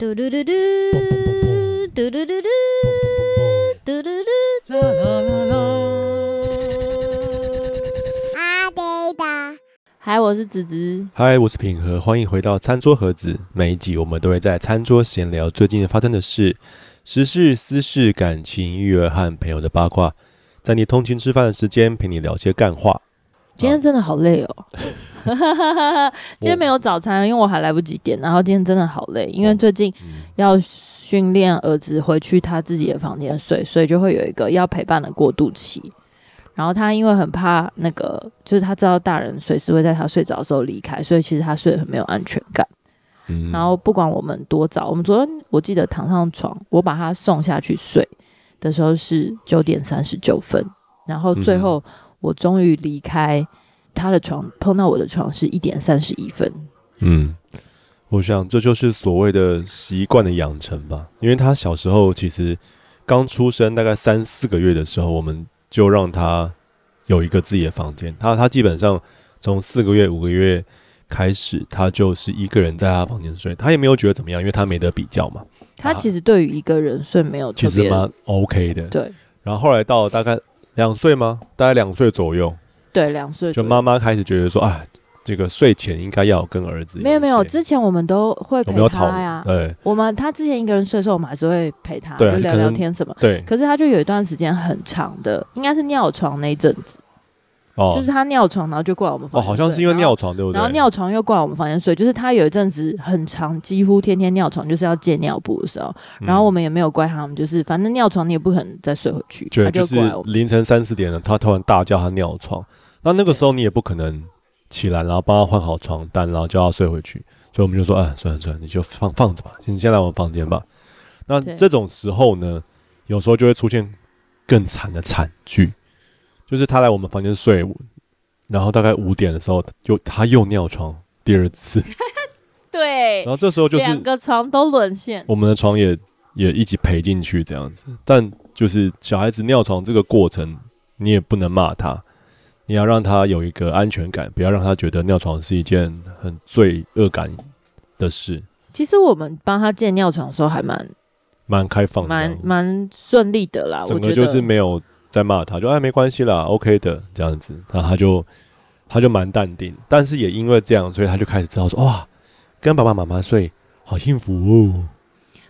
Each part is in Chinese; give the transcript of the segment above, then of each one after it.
嘟嘟嘟嘟，嘟嘟嘟嘟，嘟嘟嘟，啦啦啦啦。阿呆的，嗨，我是子子，嗨，我是品和，欢迎回到餐桌盒子。每一集我们都会在餐桌闲聊最近发生的事、时事、私事、感情、育儿和朋友的八卦，在你通勤吃饭的时间陪你聊些干话。今天真的好累哦。今天没有早餐，因为我还来不及点。然后今天真的好累，因为最近要训练儿子回去他自己的房间睡，所以就会有一个要陪伴的过渡期。然后他因为很怕那个，就是他知道大人随时会在他睡着的时候离开，所以其实他睡得很没有安全感。然后不管我们多早，我们昨天我记得躺上床，我把他送下去睡的时候是九点三十九分，然后最后我终于离开。他的床碰到我的床是一点三十一分。嗯，我想这就是所谓的习惯的养成吧。因为他小时候其实刚出生，大概三四个月的时候，我们就让他有一个自己的房间。他他基本上从四个月五个月开始，他就是一个人在他房间睡，他也没有觉得怎么样，因为他没得比较嘛。他其实对于一个人睡没有其实蛮 OK 的。对。然后后来到大概两岁吗？大概两岁左右。对，两岁就妈妈开始觉得说，啊，这个睡前应该要跟儿子没有没有，之前我们都会陪他呀。对，我们他之前一个人睡的时候，我们还是会陪他，就聊聊天什么。对，可是他就有一段时间很长的，应该是尿床那一阵子。哦，就是他尿床，然后就过来我们房间。哦，好像是因为尿床对不对？然后尿床又过来我们房间睡，就是他有一阵子很长，几乎天天尿床，就是要借尿布的时候。然后我们也没有怪他们，就是反正尿床你也不可能再睡回去，他就过来。凌晨三四点了，他突然大叫他尿床。那那个时候你也不可能起来，然后帮他换好床单，然后叫他睡回去。所以我们就说，啊，算了算了，你就放放着吧，先先来我们房间吧。那这种时候呢，有时候就会出现更惨的惨剧，就是他来我们房间睡，然后大概五点的时候，就他又尿床第二次。对。然后这时候就是两个床都沦陷，我们的床也也一起赔进去这样子。但就是小孩子尿床这个过程，你也不能骂他。你要让他有一个安全感，不要让他觉得尿床是一件很罪恶感的事。其实我们帮他建尿床的时候还蛮蛮开放的，蛮蛮顺利的啦。整个就是没有在骂他，就哎没关系啦，OK 的这样子。然后他就他就蛮淡定，但是也因为这样，所以他就开始知道说哇，跟爸爸妈妈睡好幸福哦。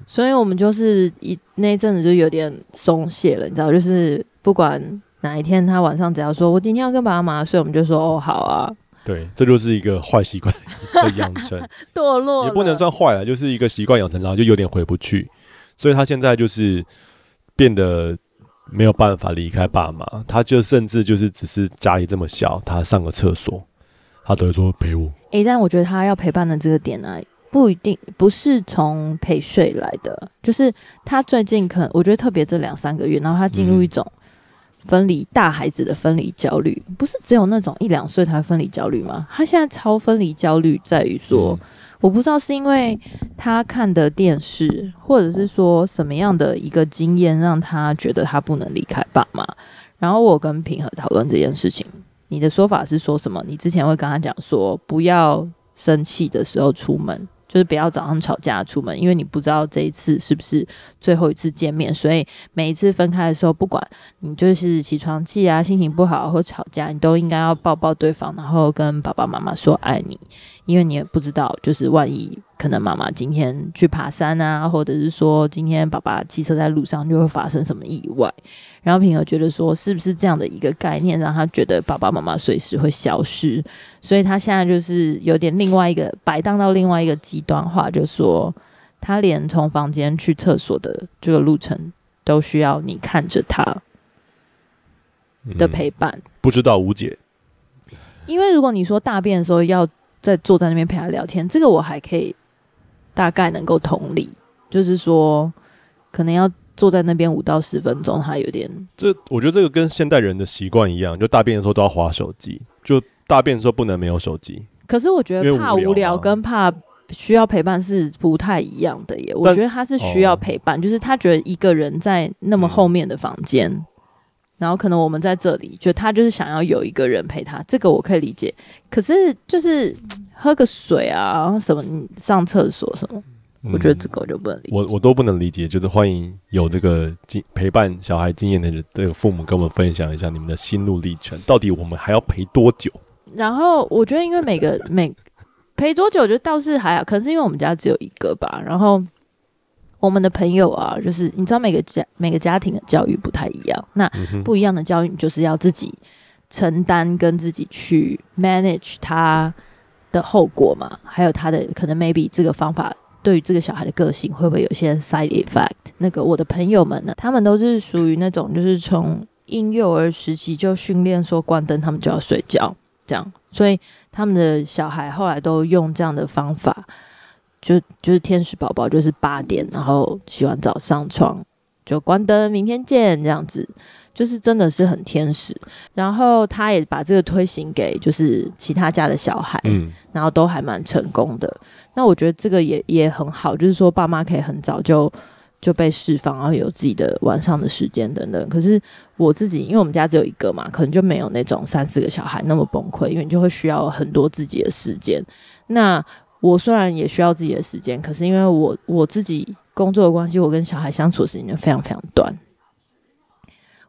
所以我们就是一那一阵子就有点松懈了，你知道，就是不管。哪一天他晚上只要说，我今天要跟爸爸妈妈睡，我们就说哦好啊。对，这就是一个坏习惯的养成，堕 落也不能算坏了，就是一个习惯养成，然后就有点回不去。所以他现在就是变得没有办法离开爸妈，他就甚至就是只是家里这么小，他上个厕所，他都会说陪我。诶，但我觉得他要陪伴的这个点呢、啊，不一定不是从陪睡来的，就是他最近可能我觉得特别这两三个月，然后他进入一种。嗯分离大孩子的分离焦虑，不是只有那种一两岁才分离焦虑吗？他现在超分离焦虑，在于说，嗯、我不知道是因为他看的电视，或者是说什么样的一个经验，让他觉得他不能离开爸妈。然后我跟平和讨论这件事情，你的说法是说什么？你之前会跟他讲说，不要生气的时候出门。就是不要早上吵架出门，因为你不知道这一次是不是最后一次见面，所以每一次分开的时候，不管你就是起床气啊、心情不好或吵架，你都应该要抱抱对方，然后跟爸爸妈妈说爱你，因为你也不知道，就是万一可能妈妈今天去爬山啊，或者是说今天爸爸骑车在路上就会发生什么意外。然后平儿觉得说，是不是这样的一个概念让他觉得爸爸妈妈随时会消失，所以他现在就是有点另外一个摆荡到另外一个极端化，就说他连从房间去厕所的这个路程都需要你看着他的陪伴。嗯，不知道无解。因为如果你说大便的时候要在坐在那边陪他聊天，这个我还可以大概能够同理，就是说可能要。坐在那边五到十分钟，他有点。这我觉得这个跟现代人的习惯一样，就大便的时候都要划手机，就大便的时候不能没有手机。可是我觉得怕无聊跟怕需要陪伴是不太一样的耶。我觉得他是需要陪伴，就是他觉得一个人在那么后面的房间，嗯，然后可能我们在这里，就他就是想要有一个人陪他，这个我可以理解。可是就是喝个水啊，什么上厕所什么。我觉得这个我就不能理解。我我都不能理解，就是欢迎有这个经陪伴小孩经验的这个父母跟我们分享一下你们的心路历程，到底我们还要陪多久？然后我觉得，因为每个每陪多久，我觉得倒是还好，可能是因为我们家只有一个吧。然后我们的朋友啊，就是你知道每个家每个家庭的教育不太一样，那不一样的教育，你就是要自己承担跟自己去 manage 他的后果嘛，还有他的可能 maybe 这个方法。对于这个小孩的个性，会不会有些 side effect？那个我的朋友们呢，他们都是属于那种，就是从婴幼儿时期就训练说关灯，他们就要睡觉，这样，所以他们的小孩后来都用这样的方法，就就是天使宝宝，就是八点，然后洗完澡上床就关灯，明天见，这样子。就是真的是很天使，然后他也把这个推行给就是其他家的小孩，嗯，然后都还蛮成功的。那我觉得这个也也很好，就是说爸妈可以很早就就被释放，然后有自己的晚上的时间等等。可是我自己，因为我们家只有一个嘛，可能就没有那种三四个小孩那么崩溃，因为你就会需要很多自己的时间。那我虽然也需要自己的时间，可是因为我我自己工作的关系，我跟小孩相处的时间就非常非常短。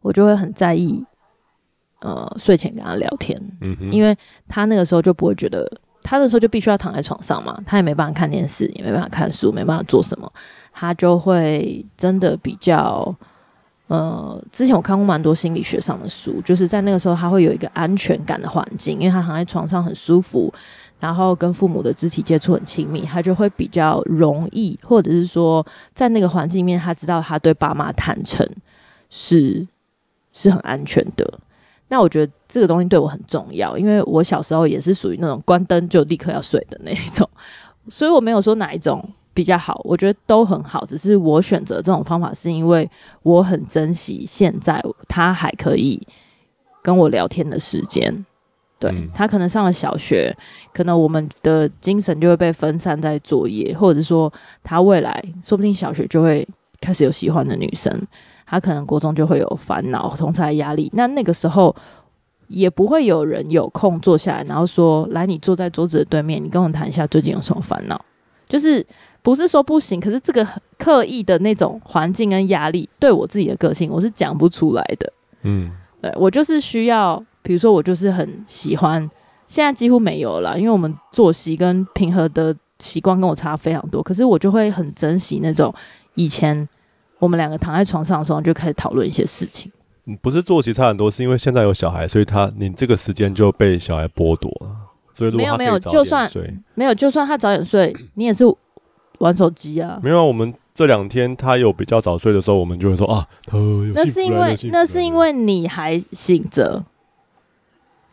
我就会很在意，呃，睡前跟他聊天，嗯哼，因为他那个时候就不会觉得，他那时候就必须要躺在床上嘛，他也没办法看电视，也没办法看书，没办法做什么，他就会真的比较，呃，之前我看过蛮多心理学上的书，就是在那个时候他会有一个安全感的环境，因为他躺在床上很舒服，然后跟父母的肢体接触很亲密，他就会比较容易，或者是说在那个环境里面，他知道他对爸妈坦诚是。是很安全的，那我觉得这个东西对我很重要，因为我小时候也是属于那种关灯就立刻要睡的那一种，所以我没有说哪一种比较好，我觉得都很好，只是我选择这种方法是因为我很珍惜现在他还可以跟我聊天的时间，对，嗯，他可能上了小学，可能我们的精神就会被分散在作业，或者说他未来说不定小学就会开始有喜欢的女生。他可能国中就会有烦恼、同侪压力，那那个时候也不会有人有空坐下来，然后说：“来，你坐在桌子的对面，你跟我谈一下最近有什么烦恼。”就是不是说不行，可是这个刻意的那种环境跟压力，对我自己的个性，我是讲不出来的。嗯，对，我就是需要，比如说我就是很喜欢，现在几乎没有了，因为我们作息跟平和的习惯跟我差非常多，可是我就会很珍惜那种以前。我们两个躺在床上的时候，就开始讨论一些事情。不是作息差很多，是因为现在有小孩，所以他你这个时间就被小孩剥夺了。所以如果他没有，就算没有，就算他早点睡，你也是玩手机啊。没有，我们这两天他有比较早睡的时候，我们就会说啊，那是因为那是因为你还醒着。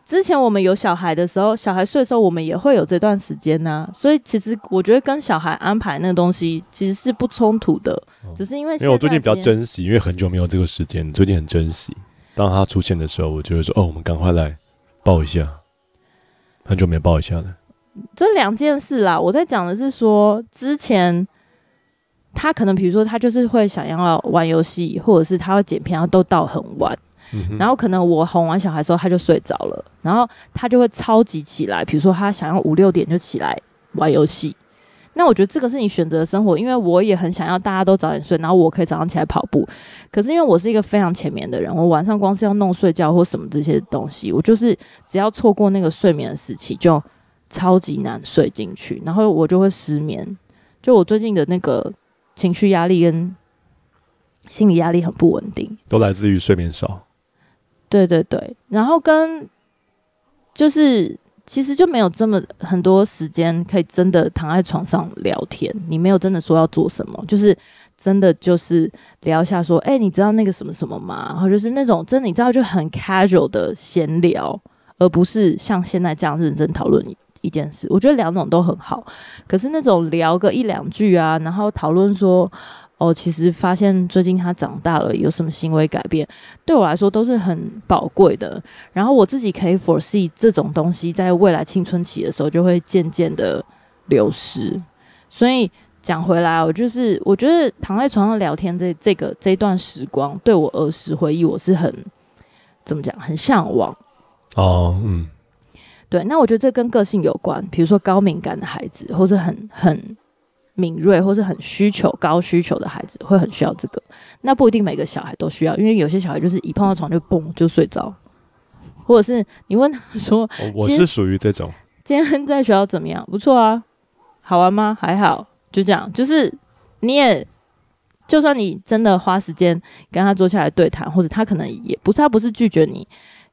之前我们有小孩的时候，小孩睡的时候，我们也会有这段时间呐、啊。所以其实我觉得跟小孩安排那个东西其实是不冲突的，哦、只是因为因为我最近比较珍惜，因为很久没有这个时间，最近很珍惜。当他出现的时候，我就会说：“哦，我们赶快来抱一下。”很久没抱一下了。这两件事啦，我在讲的是说，之前他可能比如说他就是会想要玩游戏，或者是他会剪片，然后都到很晚。然后可能我哄完小孩之后，他就睡着了，然后他就会超级起来，比如说他想要五六点就起来玩游戏。那我觉得这个是你选择的生活，因为我也很想要大家都早点睡，然后我可以早上起来跑步。可是因为我是一个非常浅眠的人，我晚上光是要弄睡觉或什么这些东西，我就是只要错过那个睡眠的时期，就超级难睡进去，然后我就会失眠。就我最近的那个情绪压力跟心理压力很不稳定，都来自于睡眠少。对对对，然后跟就是其实就没有这么很多时间可以真的躺在床上聊天，你没有真的说要做什么，就是真的就是聊一下说，哎，你知道那个什么什么吗？然后就是那种真的你知道就很 casual 的闲聊，而不是像现在这样认真讨论一件事。我觉得两种都很好，可是那种聊个一两句啊，然后讨论说。哦，其实发现最近他长大了，有什么行为改变，对我来说都是很宝贵的。然后我自己可以 foresee 这种东西在未来青春期的时候就会渐渐的流失。所以讲回来，我就是我觉得躺在床上聊天这这个这段时光，对我儿时回忆我是很怎么讲，很向往。哦，嗯，对。那我觉得这跟个性有关，比如说高敏感的孩子，或是很很。敏锐或是很需求高需求的孩子会很需要这个，那不一定每个小孩都需要，因为有些小孩就是一碰到床就蹦就睡着，或者是你问他说，我是属于这种，今天在学校怎么样？不错啊，好玩吗？还好，就这样，就是你也就算你真的花时间跟他坐下来对谈，或者他可能也不是他不是拒绝你，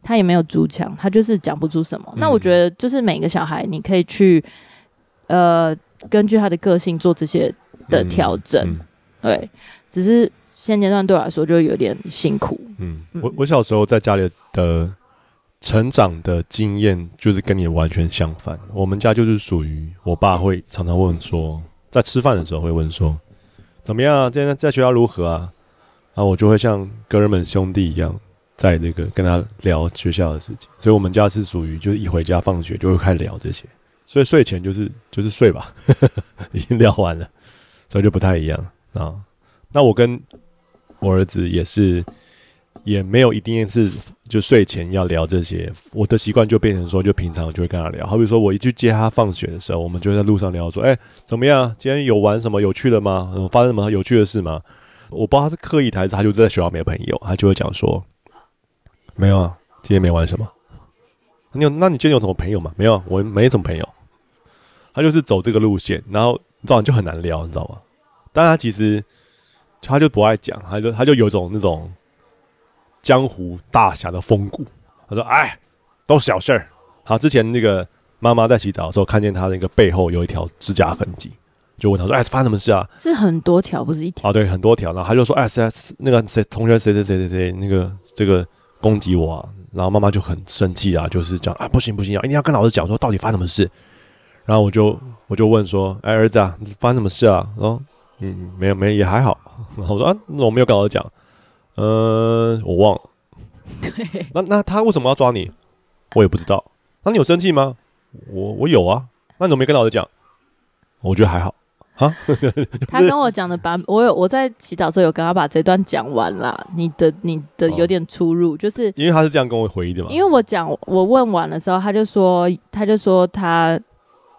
他也没有筑墙，他就是讲不出什么。嗯、那我觉得就是每个小孩你可以去呃。根据他的个性做这些的调整，嗯嗯、对，只是现阶段对我来说就有点辛苦。嗯，我我小时候在家里的成长的经验就是跟你完全相反。我们家就是属于我爸会常常问说，在吃饭的时候会问说，怎么样啊？今天在学校如何啊？然后我就会像哥们兄弟一样，在那个跟他聊学校的事情。所以我们家是属于就是一回家放学就会开始聊这些。所以睡前就是就是睡吧，呵呵，已经聊完了，所以就不太一样啊。那我跟我儿子也是，也没有一定是就睡前要聊这些。我的习惯就变成说，就平常就会跟他聊。好比说我一去接他放学的时候，我们就在路上聊说：“哎、怎么样？今天有玩什么有趣的吗？发生什么有趣的事吗？”我不知道他是刻意还是他就在学校没朋友，他就会讲说：“没有啊，今天没玩什么。”你有？那你今天有什么朋友吗？没有，我没什么朋友。他就是走这个路线，然后这样就很难聊，你知道吗？但他其实他就不爱讲，他就他就有种那种江湖大侠的风骨。他说：“哎，都小事儿。”好，之前那个妈妈在洗澡的时候，看见他那个背后有一条指甲痕迹，就问他说：“哎，发生什么事啊？”是很多条，不是一条。啊，对，很多条。然后他就说：“哎，谁那个谁同学谁谁谁谁谁那个这个攻击我啊？”然后妈妈就很生气啊，就是讲：“啊，不行不行，一定要跟老师讲说到底发生什么事。”然后我就我就问说：“哎，儿子啊，你发生什么事啊？”然后嗯，没有没有，也还好。然 后我说：“啊，那我没有跟老师讲。”呃，我忘了。对。那那他为什么要抓你？我也不知道。那你有生气吗？我我有啊。那你怎么没跟老师讲？我觉得还好。啊？他跟我讲的版，我有我在洗澡的时候有跟他把这段讲完了。你的你的有点出入，哦、就是因为他是这样跟我回忆的嘛。因为我讲我问完的时候，他就说他就说他。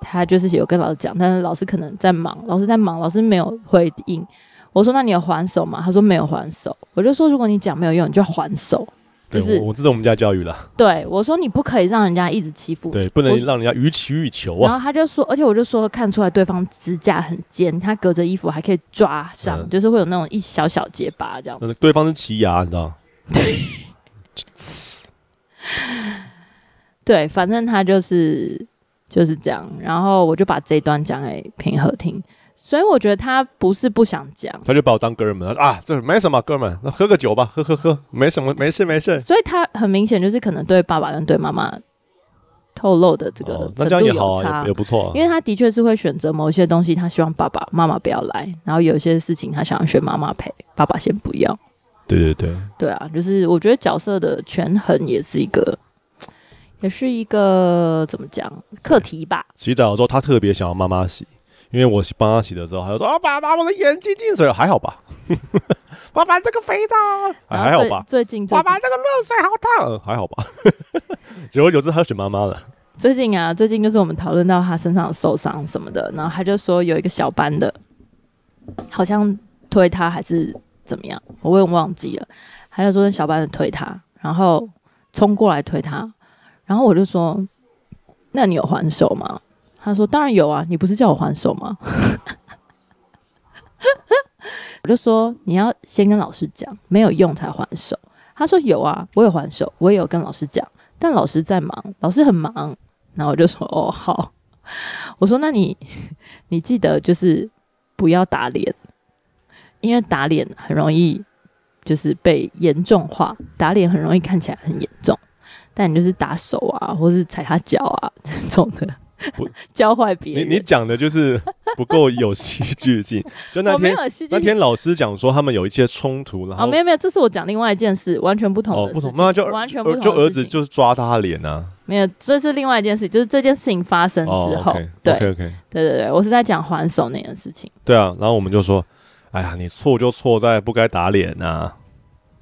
他就是有跟老师讲，但是老师可能在忙，老师在忙，老师没有回应。我说：“那你有还手吗？”他说：“没有还手。”我就说：“如果你讲没有用，你就还手。”就是我，我知道我们家教育了。对，我说：“你不可以让人家一直欺负，对，不能让人家予取予求啊。”然后他就说：“而且我就说看出来对方指甲很尖，他隔着衣服还可以抓伤，嗯、就是会有那种一小小结疤这样子。”对方是奇牙，你知道？对，对，反正他就是。就是这样，然后我就把这一段讲给平和听，所以我觉得他不是不想讲，他就把我当哥们啊，这没什么哥们，那喝个酒吧，喝喝喝，没什么，没事没事。所以他很明显就是可能对爸爸跟对妈妈透露的这个程度有差，也好啊，也，也不错啊，因为他的确是会选择某些东西，他希望爸爸妈妈不要来，然后有些事情他想要选妈妈陪，爸爸先不要。对对对，对啊，就是我觉得角色的权衡也是一个。也是一个怎么讲课题吧。洗澡的时候，他特别想要妈妈洗，因为我帮他洗的时候，他就说：“啊，爸爸，我的眼睛进水了，还好吧？” 爸爸，这个肥皂还好吧？最近，爸爸，这个热水好烫，还好吧？久而久之，他就选妈妈了。最近啊，最近就是我们讨论到他身上受伤什么的，然后他就说有一个小班的，好像推他还是怎么样，我有点忘记了。他就说那小班的推他，然后冲过来推他。然后我就说：“那你有还手吗？”他说：“当然有啊，你不是叫我还手吗？” 我就说：“你要先跟老师讲，没有用才还手。”他说：“有啊，我有还手，我也有跟老师讲，但老师在忙，老师很忙。”然后我就说：“哦，好。”我说：“那你 你记得就是不要打脸，因为打脸很容易就是被严重化，打脸很容易看起来很严重。”但你就是打手啊，或是踩他脚啊这种的，不教坏别人。你 你讲的就是不够有戏剧性。就那天那天老师讲说他们有一些冲突，然后、哦、没有没有，这是我讲另外一件事，完全不同的事情。哦，不同，妈妈就完全不同。就儿子就是抓他脸啊，没有，这是另外一件事，就是这件事情发生之后，哦、okay, 对 okay, okay. 对对对，我是在讲还手那件事情。对啊，然后我们就说，哎呀，你错就错在不该打脸啊，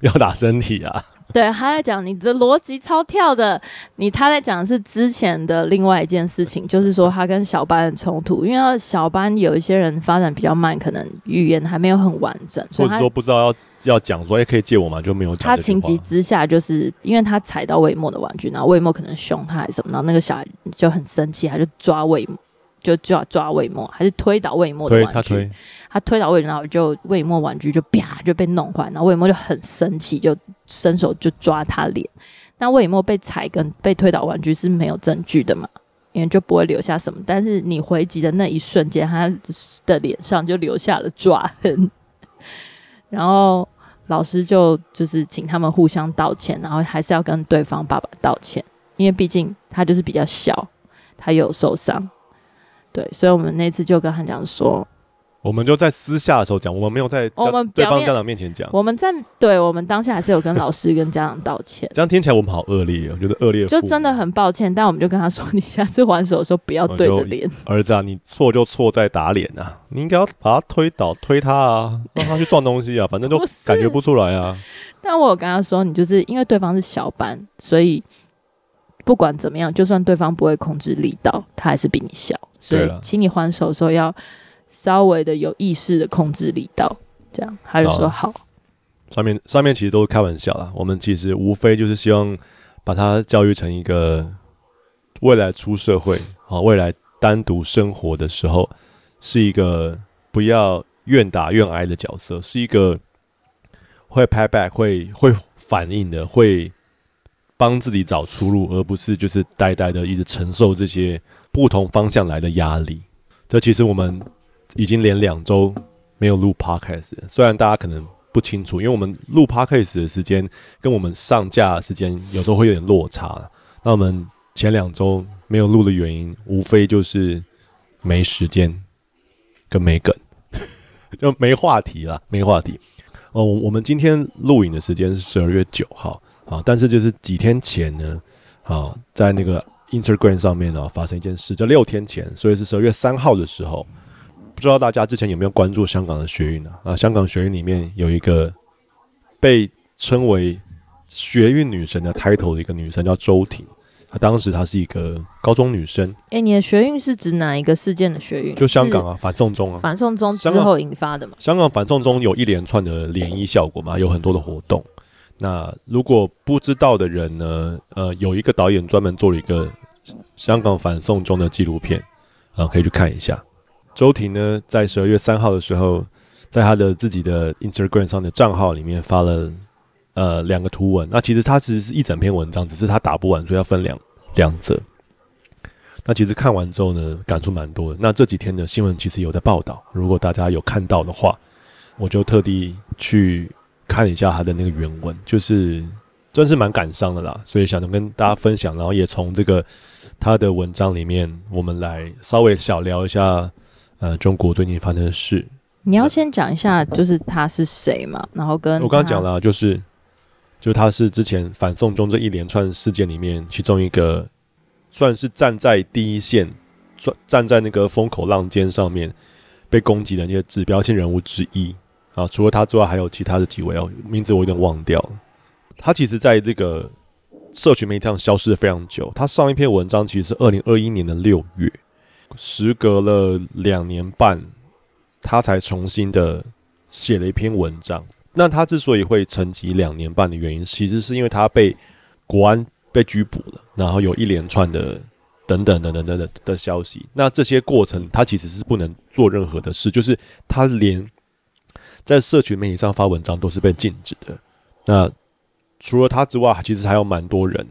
要打身体啊。对，他在讲你的逻辑超跳的。你他在讲的是之前的另外一件事情，就是说他跟小班的冲突，因为小班有一些人发展比较慢，可能语言还没有很完整，所以或者说不知道要要讲说，哎，可以借我吗？就没有讲。他情急之下，就是因为他踩到魏墨的玩具，然后魏墨可能凶他还是什么，然后那个小孩就很生气，他就抓魏墨。就抓抓魏墨，还是推倒魏墨的玩具？他推，他推倒魏，然后就魏墨玩具就啪就被弄坏，然后魏墨就很生气，就伸手就抓他脸。那魏墨被踩跟被推倒玩具是没有证据的嘛？因为就不会留下什么。但是你回击的那一瞬间，他的脸上就留下了抓痕。然后老师就就是请他们互相道歉，然后还是要跟对方爸爸道歉，因为毕竟他就是比较小，他有受伤。对，所以我们那次就跟他讲说，我们就在私下的时候讲，我们没有在我们对方家长面前讲。我们在对，我们当下还是有跟老师跟家长道歉。这样听起来我们好恶劣，我觉得恶劣。就真的很抱歉，但我们就跟他说，你下次还手的时候不要对着脸。儿子啊，你错就错在打脸啊，你应该要把他推倒，推他啊，让他去撞东西啊，反正就感觉不出来啊。但我有跟他说，你就是因为对方是小班，所以不管怎么样，就算对方不会控制力道，他还是比你小。所以，请你还手的时候要稍微的有意识的控制力道，这样。他就说好。上面上面其实都是开玩笑啦，我们其实无非就是希望把他教育成一个未来出社会啊，未来单独生活的时候是一个不要愿打愿挨的角色，是一个会拍 back 会会反应的，会帮自己找出路，而不是就是呆呆的一直承受这些。不同方向来的压力，这其实我们已经连两周没有录 podcast。虽然大家可能不清楚，因为我们录 podcast 的时间跟我们上架的时间有时候会有点落差。那我们前两周没有录的原因，无非就是没时间跟没梗，就没话题了，没话题。哦，我们今天录影的时间是十二月九号啊，但是就是几天前呢，啊，在那个。Instagram 上面呢，发生一件事，就六天前，所以是十二月三号的时候，不知道大家之前有没有关注香港的学运呢？啊，香港学运里面有一个被称为“学运女神”的 title 的一个女生叫周婷，她当时她是一个高中女生。哎、欸，你的学运是指哪一个事件的学运？就香港啊，反送中啊，反送中之后引发的嘛？香港反送中有一连串的涟漪效果嘛，有很多的活动。那如果不知道的人呢，呃，有一个导演专门做了一个香港反送中的纪录片，啊，可以去看一下。周婷呢，在十二月三号的时候，在他的自己的 Instagram 上的账号里面发了呃两个图文。那其实他其实是一整篇文章，只是他打不完，所以要分两两则。那其实看完之后呢，感触蛮多的。那这几天的新闻其实有在报道，如果大家有看到的话，我就特地去。看一下他的那个原文，就是真是蛮感伤的啦，所以想跟大家分享，然后也从这个他的文章里面，我们来稍微小聊一下，呃，中国最近发生的事。你要先讲一下，就是他是谁嘛？然后跟我刚刚讲了，就是，就他是之前反送中这一连串事件里面，其中一个算是站在第一线，站站在那个风口浪尖上面被攻击的那些指标性人物之一。啊，除了他之外，还有其他的几位哦，名字我有点忘掉了。他其实在这个社群媒体上消失了非常久。他上一篇文章其实是二零二一年的六月，时隔了两年半，他才重新的写了一篇文章。那他之所以会沉寂两年半的原因，其实是因为他被国安被拘捕了，然后有一连串的等等等等等等的消息。那这些过程，他其实是不能做任何的事，就是他连。在社群媒体上发文章都是被禁止的。那除了他之外，其实还有蛮多人，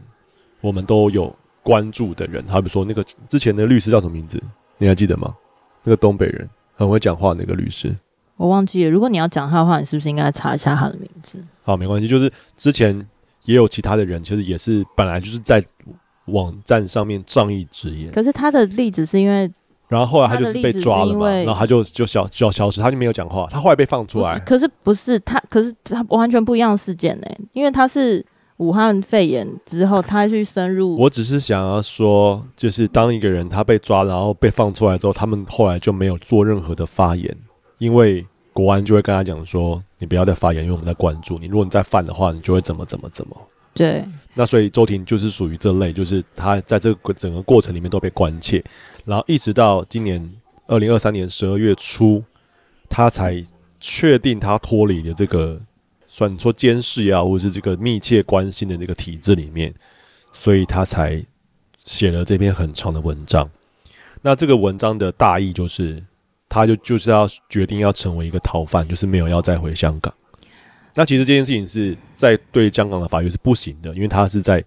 我们都有关注的人。好比说那个之前的律师叫什么名字？你还记得吗？那个东北人很会讲话那个律师，我忘记了。如果你要讲他的话，你是不是应该查一下他的名字？好，没关系。就是之前也有其他的人，其实也是本来就是在网站上面仗义执言。可是他的例子是因为。然后后来他就是被抓了嘛，然后他就就消就消失，他就没有讲话。他后来被放出来，可是不是他，可是他完全不一样的事件呢，因为他是武汉肺炎之后，他去深入。我只是想要说，就是当一个人他被抓，然后被放出来之后，他们后来就没有做任何的发言，因为国安就会跟他讲说，你不要再发言，因为我们在关注你。如果你再犯的话，你就会怎么怎么怎么。对。那所以周庭就是属于这类，就是他在这个整个过程里面都被关切，然后一直到今年二零二三年十二月初，他才确定他脱离了这个算说监视呀，或者是这个密切关心的这个体制里面，所以他才写了这篇很长的文章。那这个文章的大意就是，他就就是要决定要成为一个逃犯，就是没有要再回香港。那其实这件事情是在对香港的法律是不行的，因为他是在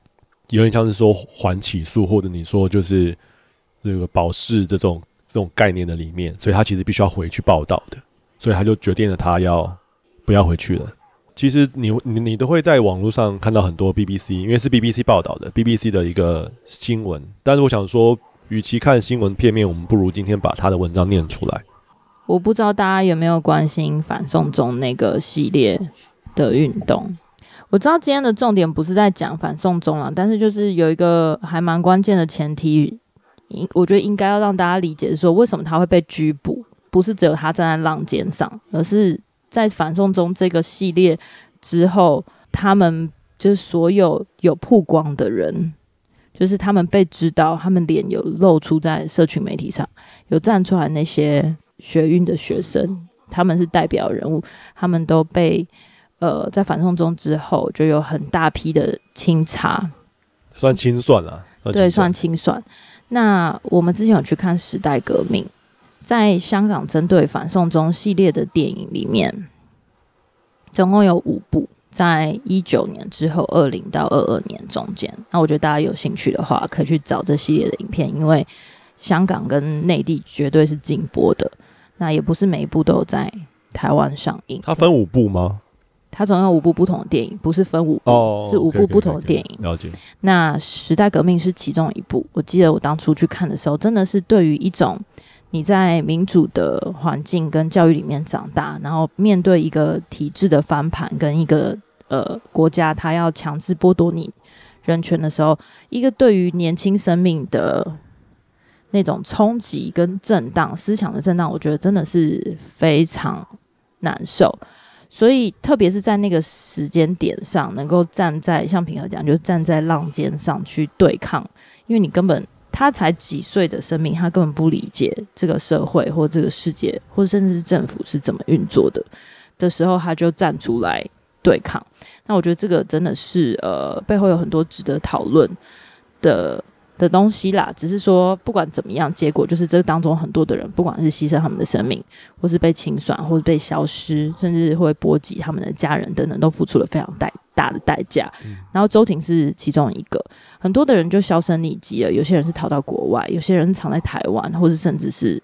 有点像是说缓起诉，或者你说就是这个保释这种这种概念的里面，所以他其实必须要回去报道的，所以他就决定了他要不要回去了。其实你你你都会在网络上看到很多 BBC，因为是 BBC 报道的 BBC 的一个新闻，但是我想说。与其看新闻片面，我们不如今天把他的文章念出来。我不知道大家有没有关心反送中那个系列的运动。我知道今天的重点不是在讲反送中了，但是就是有一个还蛮关键的前提，应我觉得应该要让大家理解说，为什么他会被拘捕，不是只有他站在浪尖上，而是在反送中这个系列之后，他们就是所有有曝光的人。就是他们被知道，他们脸有露出在社群媒体上，有站出来那些学运的学生，他们是代表人物，他们都被呃在反送中之后就有很大批的清查，算清算了，对，算清算。那我们之前有去看《时代革命》，在香港针对反送中系列的电影里面，总共有五部。在一九年之后，二零到二二年中间，那我觉得大家有兴趣的话，可以去找这系列的影片，因为香港跟内地绝对是禁播的。那也不是每一部都有在台湾上映。它分五部吗？它总有五部不同的电影，不是分五部，oh, 是五部不同的电影。了解。那《时代革命》是其中一部。我记得我当初去看的时候，真的是对于一种。你在民主的环境跟教育里面长大，然后面对一个体制的翻盘，跟一个呃国家他要强制剥夺你人权的时候，一个对于年轻生命的那种冲击跟震荡，思想的震荡，我觉得真的是非常难受。所以，特别是在那个时间点上，能够站在像平和讲，就站在浪尖上去对抗，因为你根本。他才几岁的生命，他根本不理解这个社会或这个世界，或甚至是政府是怎么运作的的时候，他就站出来对抗。那我觉得这个真的是呃，背后有很多值得讨论的的东西啦。只是说，不管怎么样，结果就是这当中很多的人，不管是牺牲他们的生命，或是被清算，或是被消失，甚至会波及他们的家人等等，都付出了非常大大的代价。然后周婷是其中一个。很多的人就销声匿迹了，有些人是逃到国外，有些人藏在台湾，或者甚至是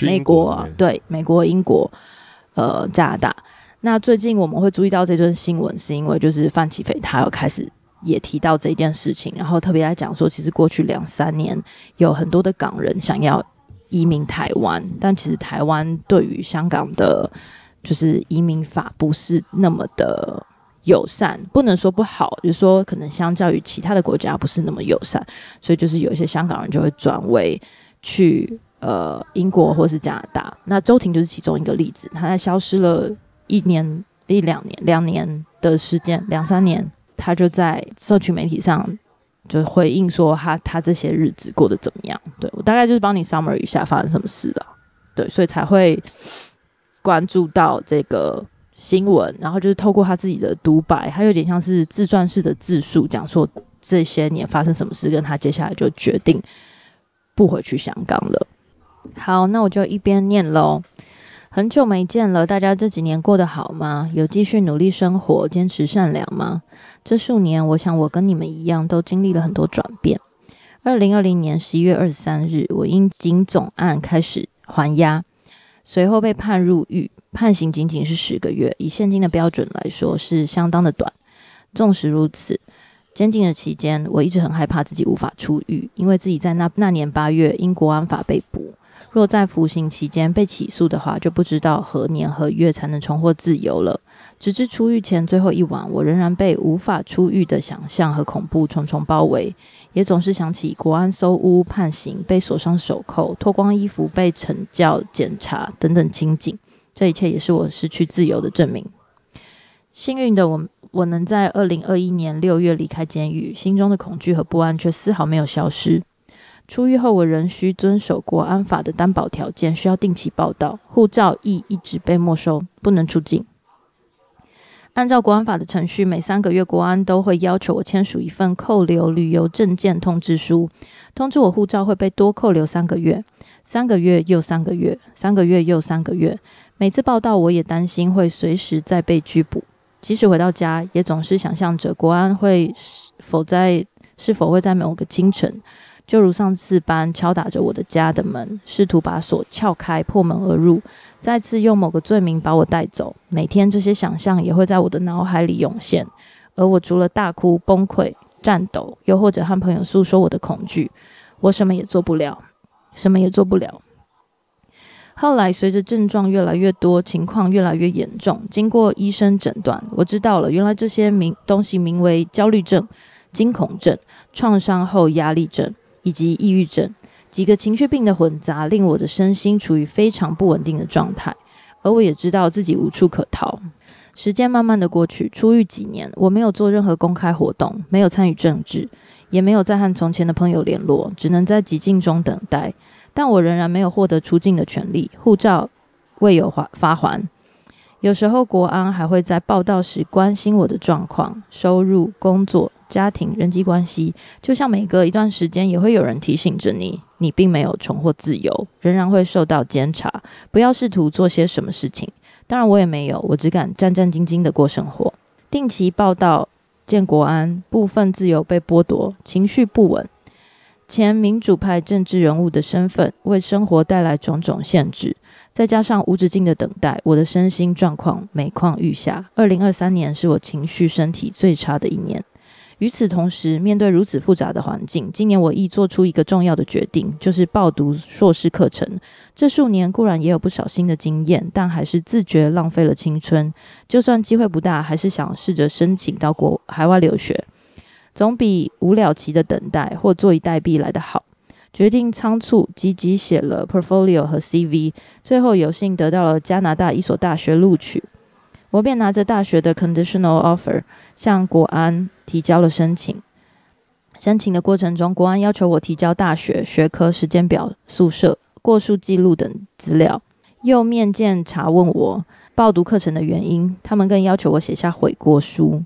美国啊，对，美国、英国、呃，加拿大。那最近我们会注意到这段新闻，是因为就是范启飞他要开始也提到这件事情，然后特别来讲说，其实过去两三年有很多的港人想要移民台湾，但其实台湾对于香港的，就是移民法不是那么的。友善不能说不好，就是说可能相较于其他的国家不是那么友善，所以就是有一些香港人就会转为去呃英国或是加拿大。那周婷就是其中一个例子，她在消失了一年一两年两年的时间两三年，他就在社群媒体上就回应说他他这些日子过得怎么样？对，我大概就是帮你 summary 一下发生什么事了，对，所以才会关注到这个。新闻，然后就是透过他自己的独白，他有点像是自传式的自述，讲说这些年发生什么事，跟他接下来就决定不回去香港了。好，那我就一边念喽。很久没见了，大家这几年过得好吗？有继续努力生活，坚持善良吗？这数年，我想我跟你们一样，都经历了很多转变。二零二零年十一月二十三日，我因警总案开始还押，随后被判入狱。判刑仅仅是十个月，以现今的标准来说是相当的短。纵使如此，监禁的期间，我一直很害怕自己无法出狱，因为自己在那那年八月因国安法被捕。若在服刑期间被起诉的话，就不知道何年何月才能重获自由了。直至出狱前最后一晚，我仍然被无法出狱的想象和恐怖重重包围，也总是想起国安搜屋、判刑、被锁上手铐、脱光衣服被惩教检查等等情景。这一切也是我失去自由的证明。幸运的我，我能在二零二一年六月离开监狱，心中的恐惧和不安却丝毫没有消失。出狱后，我仍需遵守国安法的担保条件，需要定期报到，护照亦一直被没收，不能出境。按照国安法的程序，每三个月国安都会要求我签署一份扣留旅游证件通知书，通知我护照会被多扣留三个月，三个月又三个月，三个月又三个月。每次报到，我也担心会随时再被拘捕。即使回到家，也总是想象着国安会是否在，是否会在某个清晨。就如上次般敲打着我的家的门，试图把锁撬开，破门而入，再次用某个罪名把我带走。每天这些想象也会在我的脑海里涌现，而我除了大哭、崩溃、颤抖，又或者和朋友诉说我的恐惧，我什么也做不了，什么也做不了。后来随着症状越来越多，情况越来越严重，经过医生诊断，我知道了，原来这些名东西名为焦虑症、惊恐症、创伤后压力症。以及抑郁症，几个情绪病的混杂，令我的身心处于非常不稳定的状态。而我也知道自己无处可逃。时间慢慢的过去，出狱几年，我没有做任何公开活动，没有参与政治，也没有再和从前的朋友联络，只能在寂静中等待。但我仍然没有获得出境的权利，护照未有还发还。有时候国安还会在报到时关心我的状况、收入、工作。家庭、人际关系，就像每隔一段时间也会有人提醒着你，你并没有重获自由，仍然会受到监察。不要试图做些什么事情。当然，我也没有，我只敢战战兢兢的过生活。定期报道：建国安，部分自由被剥夺，情绪不稳。前民主派政治人物的身份，为生活带来种种限制。再加上无止境的等待，我的身心状况每况愈下。二零二三年是我情绪、身体最差的一年。与此同时，面对如此复杂的环境，今年我亦做出一个重要的决定，就是报读硕士课程。这数年固然也有不少新的经验，但还是自觉浪费了青春。就算机会不大，还是想试着申请到国海外留学，总比无了期的等待或坐以待毙来得好。决定仓促，积极写了 portfolio 和 CV，最后有幸得到了加拿大一所大学录取。我便拿着大学的 conditional offer 向国安提交了申请。申请的过程中，国安要求我提交大学学科、时间表、宿舍、过数记录等资料，又面见查问我报读课程的原因。他们更要求我写下悔过书，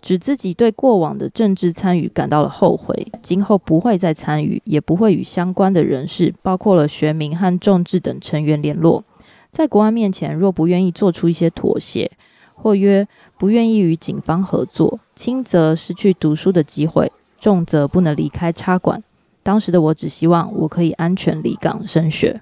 指自己对过往的政治参与感到了后悔，今后不会再参与，也不会与相关的人士，包括了学民和众志等成员联络。在国安面前，若不愿意做出一些妥协，或曰不愿意与警方合作，轻则失去读书的机会，重则不能离开插管。当时的我只希望我可以安全离港升学。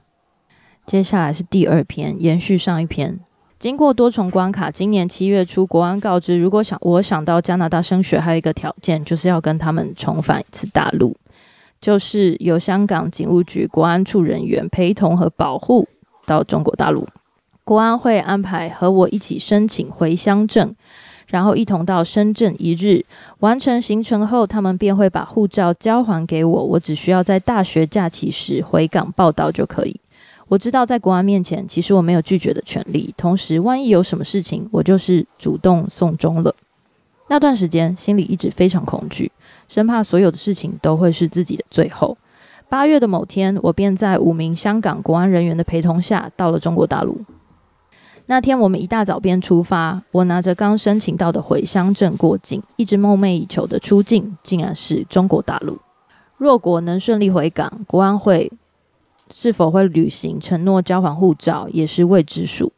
接下来是第二篇，延续上一篇。经过多重关卡，今年七月初，国安告知，如果想我想到加拿大升学，还有一个条件，就是要跟他们重返一次大陆，就是由香港警务局国安处人员陪同和保护。到中国大陆，国安会安排和我一起申请回乡证，然后一同到深圳一日。完成行程后，他们便会把护照交还给我，我只需要在大学假期时回港报到就可以。我知道在国安面前，其实我没有拒绝的权利。同时，万一有什么事情，我就是主动送终了。那段时间，心里一直非常恐惧，生怕所有的事情都会是自己的最后。八月的某天，我便在五名香港国安人员的陪同下到了中国大陆。那天我们一大早便出发，我拿着刚申请到的回乡证过境，一直梦寐以求的出境，竟然是中国大陆。若果能顺利回港，国安会是否会履行承诺交还护照，也是未知数，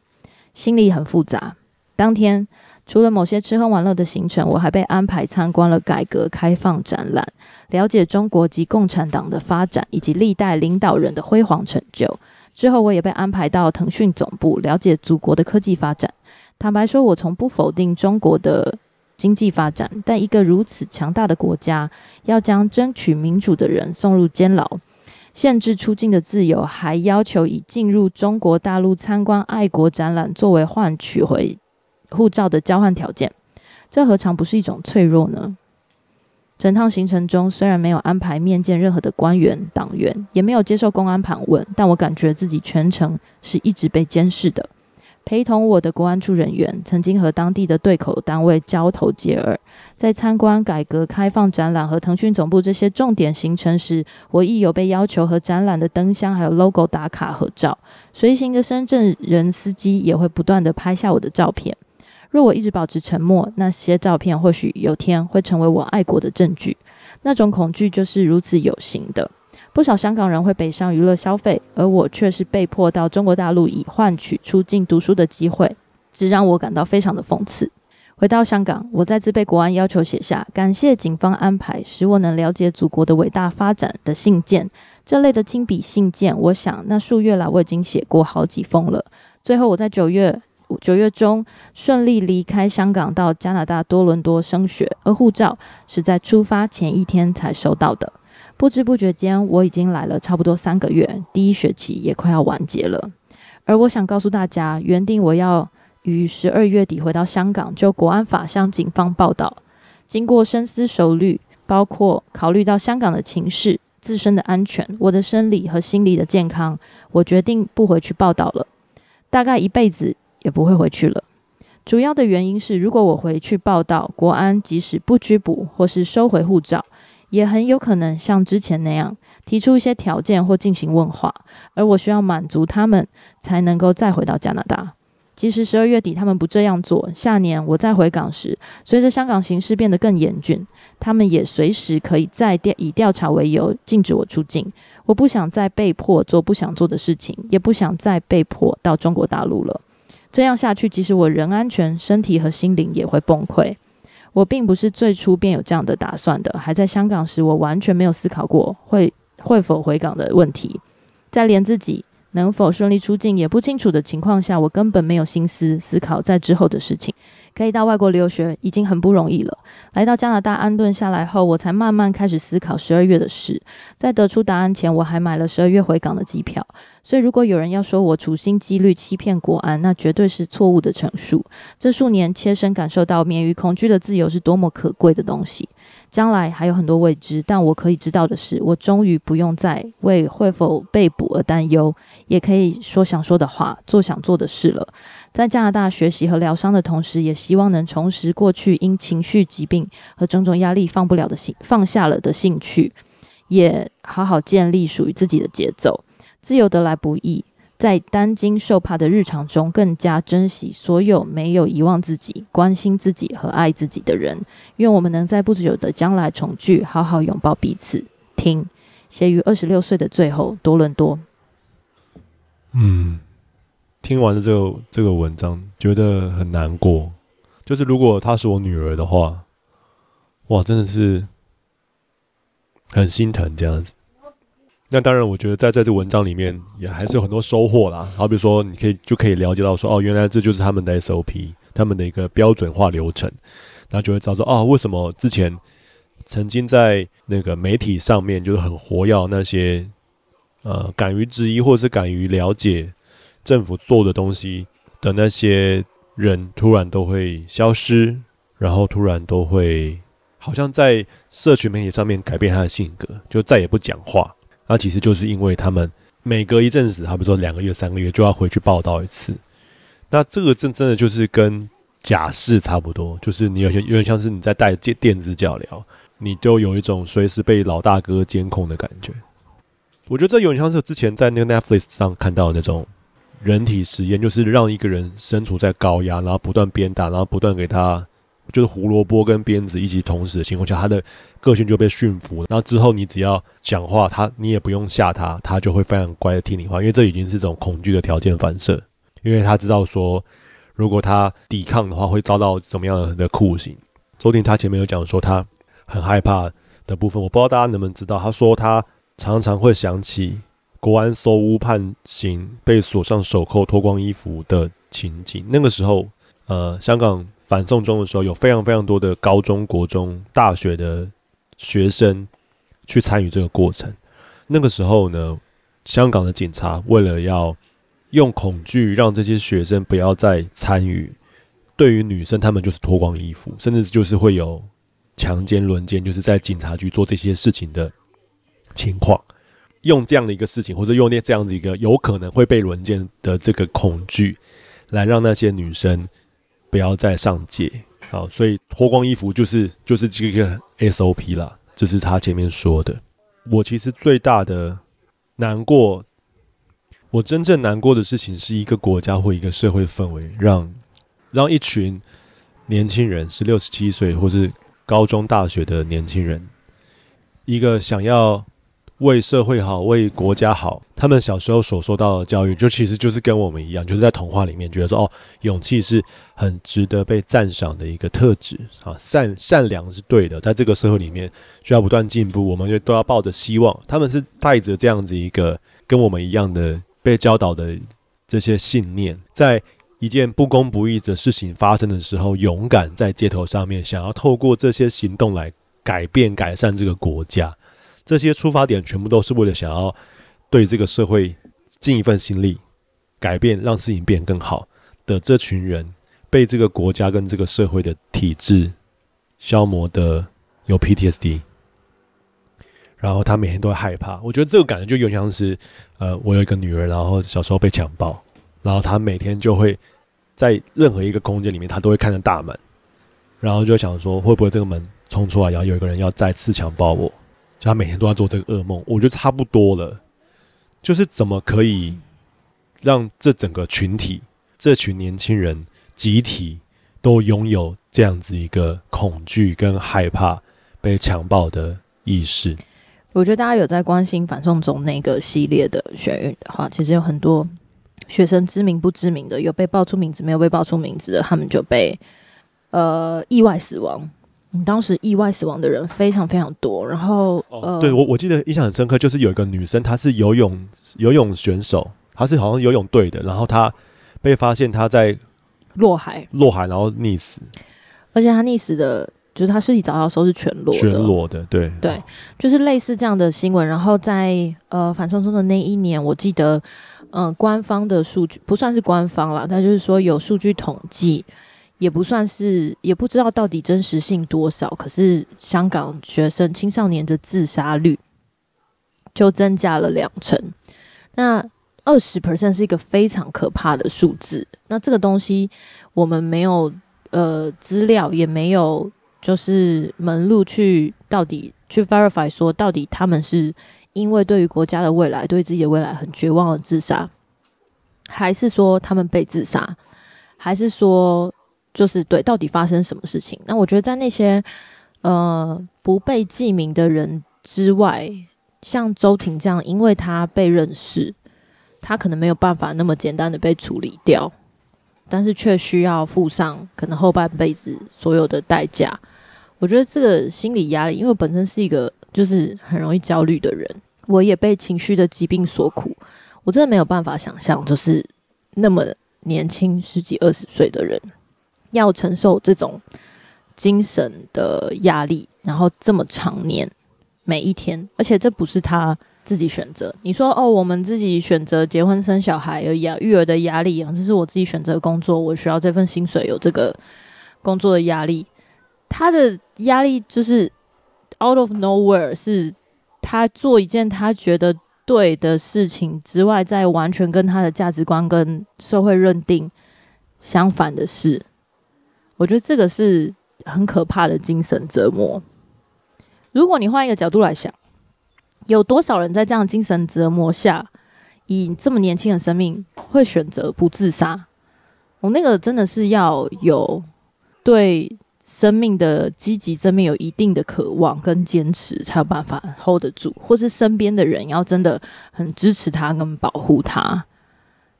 心里很复杂。当天。除了某些吃喝玩乐的行程，我还被安排参观了改革开放展览，了解中国及共产党的发展以及历代领导人的辉煌成就。之后，我也被安排到腾讯总部，了解祖国的科技发展。坦白说，我从不否定中国的经济发展，但一个如此强大的国家，要将争取民主的人送入监牢，限制出境的自由，还要求以进入中国大陆参观爱国展览作为换取回护照的交换条件，这何尝不是一种脆弱呢？整趟行程中，虽然没有安排面见任何的官员、党员，也没有接受公安盘问，但我感觉自己全程是一直被监视的。陪同我的国安处人员曾经和当地的对口单位交头接耳，在参观改革开放展览和腾讯总部这些重点行程时，我亦有被要求和展览的灯箱还有 logo 打卡合照。随行的深圳人司机也会不断地拍下我的照片。若我一直保持沉默，那些照片或许有天会成为我爱国的证据。那种恐惧就是如此有形的。不少香港人会北上娱乐消费，而我却是被迫到中国大陆以换取出境读书的机会，这让我感到非常的讽刺。回到香港，我再次被国安要求写下感谢警方安排，使我能了解祖国的伟大发展的信件。这类的亲笔信件，我想那数月来我已经写过好几封了。最后，我在九月九月中顺利离开香港，到加拿大多伦多升学，而护照是在出发前一天才收到的。不知不觉间，我已经来了差不多三个月，第一学期也快要完结了。而我想告诉大家，原定我要于十二月底回到香港，就国安法向警方报道。经过深思熟虑，包括考虑到香港的情势、自身的安全、我的生理和心理的健康，我决定不回去报道了。大概一辈子也不会回去了。主要的原因是，如果我回去报到，国安即使不拘捕或是收回护照。也很有可能像之前那样提出一些条件或进行问话，而我需要满足他们才能够再回到加拿大。即使十二月底他们不这样做，下年我再回港时，随着香港形势变得更严峻，他们也随时可以再调以调查为由禁止我出境。我不想再被迫做不想做的事情，也不想再被迫到中国大陆了。这样下去，即使我人安全，身体和心灵也会崩溃。我并不是最初便有这样的打算的，还在香港时，我完全没有思考过会会否回港的问题，在连自己能否顺利出境也不清楚的情况下，我根本没有心思思考在之后的事情。可以到外国留学已经很不容易了。来到加拿大安顿下来后，我才慢慢开始思考十二月的事。在得出答案前，我还买了十二月回港的机票。所以，如果有人要说我处心积虑欺骗国安，那绝对是错误的陈述。这数年切身感受到免于恐惧的自由是多么可贵的东西。将来还有很多未知，但我可以知道的是，我终于不用再为会否被捕而担忧，也可以说想说的话，做想做的事了。在加拿大学习和疗伤的同时，也希望能重拾过去因情绪疾病和种种压力放不了的兴放下了的兴趣，也好好建立属于自己的节奏。自由得来不易，在担惊受怕的日常中，更加珍惜所有没有遗忘自己、关心自己和爱自己的人。愿我们能在不久的将来重聚，好好拥抱彼此。听，写于二十六岁的最后，多伦多。嗯。听完了这个这个文章，觉得很难过。就是如果她是我女儿的话，哇，真的是很心疼这样子。那当然，我觉得在在这文章里面也还是有很多收获啦。好，比如说，你可以就可以了解到说，哦，原来这就是他们的 SOP，他们的一个标准化流程。那就会知道说，哦，为什么之前曾经在那个媒体上面就是很活跃那些呃，敢于质疑或者是敢于了解。政府做的东西的那些人突然都会消失，然后突然都会好像在社群媒体上面改变他的性格，就再也不讲话。那其实就是因为他们每隔一阵子，好比说两个月、三个月就要回去报道一次。那这个真真的就是跟假释差不多，就是你有些有点像是你在带电电子脚镣，你就有一种随时被老大哥监控的感觉。我觉得这有点像是之前在那个 Netflix 上看到的那种。人体实验就是让一个人身处在高压，然后不断鞭打，然后不断给他就是胡萝卜跟鞭子一起同时的情况下，他的个性就被驯服。然后之后你只要讲话，他你也不用吓他，他就会非常乖的听你话，因为这已经是这种恐惧的条件反射，因为他知道说如果他抵抗的话会遭到什么样的酷刑。周婷他前面有讲说他很害怕的部分，我不知道大家能不能知道，他说他常常会想起。国安搜屋判刑，被锁上手铐、脱光衣服的情景。那个时候，呃，香港反送中的时候，有非常非常多的高中国中、大学的学生去参与这个过程。那个时候呢，香港的警察为了要用恐惧让这些学生不要再参与，对于女生，他们就是脱光衣服，甚至就是会有强奸、轮奸，就是在警察局做这些事情的情况。用这样的一个事情，或者用那这样子一个有可能会被轮奸的这个恐惧，来让那些女生不要再上街。好，所以脱光衣服就是就是这个 SOP 啦，这是他前面说的。我其实最大的难过，我真正难过的事情是一个国家或一个社会氛围，让让一群年轻人，十六、十七岁或是高中、大学的年轻人，一个想要。为社会好，为国家好。他们小时候所受到的教育，就其实就是跟我们一样，就是在童话里面觉得说，哦，勇气是很值得被赞赏的一个特质啊，善善良是对的，在这个社会里面需要不断进步，我们就都要抱着希望。他们是带着这样子一个跟我们一样的被教导的这些信念，在一件不公不义的事情发生的时候，勇敢在街头上面，想要透过这些行动来改变、改善这个国家。这些出发点全部都是为了想要对这个社会尽一份心力，改变，让事情变更好的这群人，被这个国家跟这个社会的体制消磨的有 PTSD，然后他每天都会害怕。我觉得这个感觉就有点像是，呃，我有一个女儿，然后小时候被强暴，然后她每天就会在任何一个空间里面，她都会看着大门，然后就想说会不会这个门冲出来，然后有一个人要再次强暴我。他每天都在做这个噩梦，我觉得差不多了。就是怎么可以让这整个群体、这群年轻人集体都拥有这样子一个恐惧跟害怕被强暴的意识？我觉得大家有在关心反送中那个系列的学运的话，其实有很多学生知名不知名的，有被报出名字，没有被报出名字的，他们就被呃意外死亡。当时意外死亡的人非常非常多，然后、哦、呃，对我我记得印象很深刻，就是有一个女生，她是游泳游泳选手，她是好像游泳队的，然后她被发现她在落海落海，然后溺死，而且她溺死的，就是她尸体找到的时候是全裸的，全裸的，对对，就是类似这样的新闻。然后在呃反送中的那一年，我记得，嗯、呃，官方的数据不算是官方啦，但就是说有数据统计。也不算是，也不知道到底真实性多少。可是香港学生青少年的自杀率就增加了两成，那二十 percent 是一个非常可怕的数字。那这个东西我们没有呃资料，也没有就是门路去到底去 verify 说到底他们是因为对于国家的未来、对自己的未来很绝望而自杀，还是说他们被自杀，还是说？就是对，到底发生什么事情？那我觉得在那些呃不被记名的人之外，像周婷这样，因为他被认识，他可能没有办法那么简单的被处理掉，但是却需要付上可能后半辈子所有的代价。我觉得这个心理压力，因为本身是一个就是很容易焦虑的人，我也被情绪的疾病所苦，我真的没有办法想象，就是那么年轻十几二十岁的人。要承受这种精神的压力，然后这么长年，每一天，而且这不是他自己选择。你说哦，我们自己选择结婚生小孩而已啊，育儿的压力啊，这是我自己选择工作，我需要这份薪水，有这个工作的压力。他的压力就是 out of nowhere，是他做一件他觉得对的事情之外，在完全跟他的价值观跟社会认定相反的事。我觉得这个是很可怕的精神折磨。如果你换一个角度来想，有多少人在这样精神折磨下，以这么年轻的生命会选择不自杀？我那个真的是要有对生命的积极正面有一定的渴望跟坚持，才有办法 hold 得住，或是身边的人要真的很支持他跟保护他，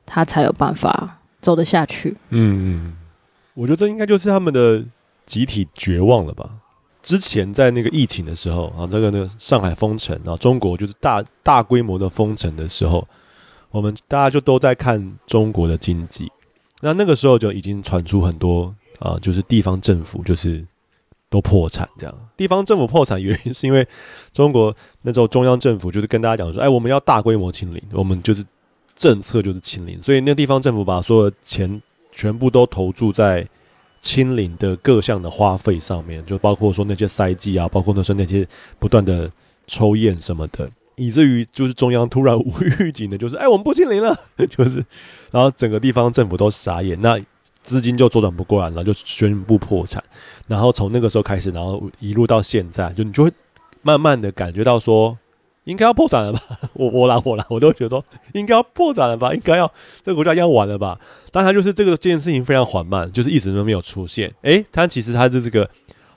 他才有办法走得下去。嗯嗯。我觉得这应该就是他们的集体绝望了吧？之前在那个疫情的时候啊，这个那个上海封城啊，中国就是大大规模的封城的时候，我们大家就都在看中国的经济。那那个时候就已经传出很多啊，就是地方政府就是都破产这样。地方政府破产原因是因为中国那时候中央政府就是跟大家讲说，哎，我们要大规模清零，我们就是政策就是清零，所以那地方政府把所有钱。全部都投注在清零的各项的花费上面，就包括说那些赛季啊，包括那些那些不断的抽验什么的。以至于就是中央突然无预警的，就是哎，我们不清零了，就是，然后整个地方政府都傻眼，那资金就周转不过来，然后就宣布破产，然后从那个时候开始，然后一路到现在，就你就会慢慢的感觉到说，应该要破产了吧？我我啦我啦，我都觉得说应该要破产了吧？应该要这个国家要完了吧？但它就是这个这件事情非常缓慢，就是一直都没有出现。诶，它其实它就是个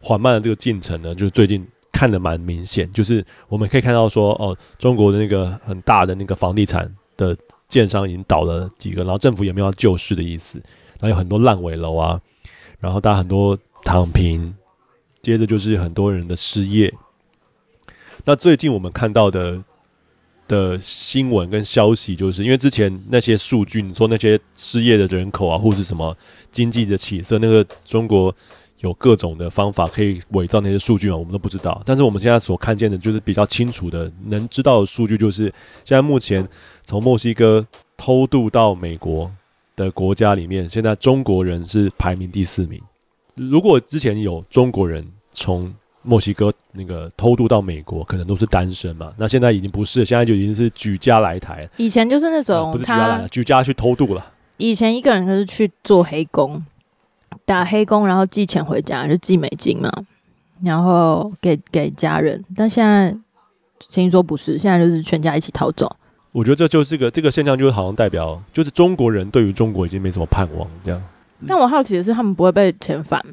缓慢的这个进程呢，就是最近。看得蛮明显，就是我们可以看到说，哦，中国的那个很大的那个房地产的建商已经倒了几个，然后政府也没有救市的意思，然后有很多烂尾楼啊，然后大家很多躺平，接着就是很多人的失业。那最近我们看到的的新闻跟消息，就是因为之前那些数据，你说那些失业的人口啊，或是什么经济的起色，那个中国。有各种的方法可以伪造那些数据啊，我们都不知道。但是我们现在所看见的，就是比较清楚的，能知道的数据，就是现在目前从墨西哥偷渡到美国的国家里面，现在中国人是排名第四名。如果之前有中国人从墨西哥那个偷渡到美国，可能都是单身嘛，那现在已经不是，现在就已经是举家来台。以前就是那种、啊、不是举家来了，举家去偷渡了。以前一个人他是去做黑工。打黑工，然后寄钱回家，就寄美金嘛，然后给给家人。但现在听说不是，现在就是全家一起逃走。我觉得这就是个这个现象，就是好像代表，就是中国人对于中国已经没什么盼望这样。但我好奇的是，他们不会被遣返？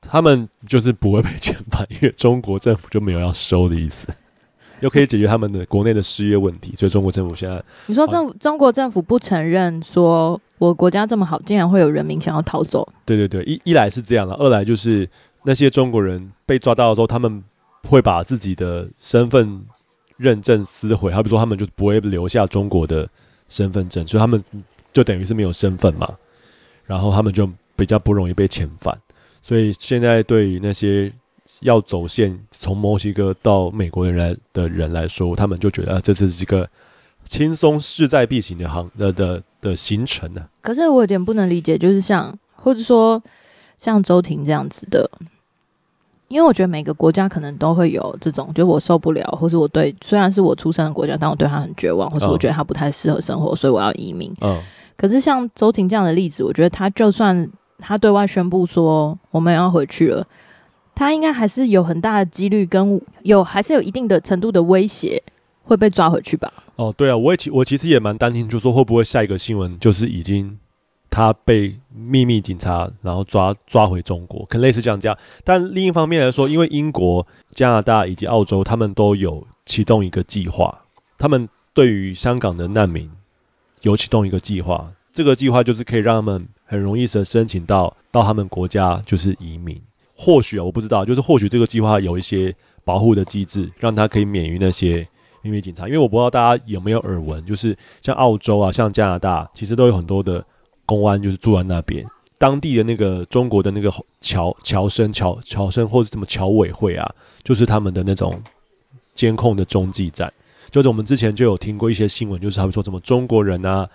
他们就是不会被遣返，因为中国政府就没有要收的意思。又可以解决他们的国内的失业问题，所以中国政府现在你说政府中国政府不承认说我国家这么好，竟然会有人民想要逃走？对对对，一一来是这样了，二来就是那些中国人被抓到的时候，他们会把自己的身份认证撕毁，好比说他们就不会留下中国的身份证，所以他们就等于是没有身份嘛，然后他们就比较不容易被遣返，所以现在对于那些。要走线从墨西哥到美国的人的人来说，他们就觉得啊，这次是一个轻松势在必行的行的的的行程呢、啊。可是我有点不能理解，就是像或者说像周婷这样子的，因为我觉得每个国家可能都会有这种，就我受不了，或是我对虽然是我出生的国家，但我对他很绝望，或是我觉得他不太适合生活，所以我要移民。嗯。可是像周婷这样的例子，我觉得他就算他对外宣布说我们要回去了。他应该还是有很大的几率跟有还是有一定的程度的威胁会被抓回去吧？哦，对啊，我也其我其实也蛮担心，就说会不会下一个新闻就是已经他被秘密警察然后抓抓回中国，可能类似这样这样。但另一方面来说，因为英国、加拿大以及澳洲他们都有启动一个计划，他们对于香港的难民有启动一个计划，这个计划就是可以让他们很容易的申请到到他们国家就是移民。或许啊，我不知道，就是或许这个计划有一些保护的机制，让他可以免于那些秘密警察。因为我不知道大家有没有耳闻，就是像澳洲啊，像加拿大，其实都有很多的公安，就是住在那边。当地的那个中国的那个侨侨生、侨侨生或者什么侨委会啊，就是他们的那种监控的中继站。就是我们之前就有听过一些新闻，就是他们说什么中国人啊，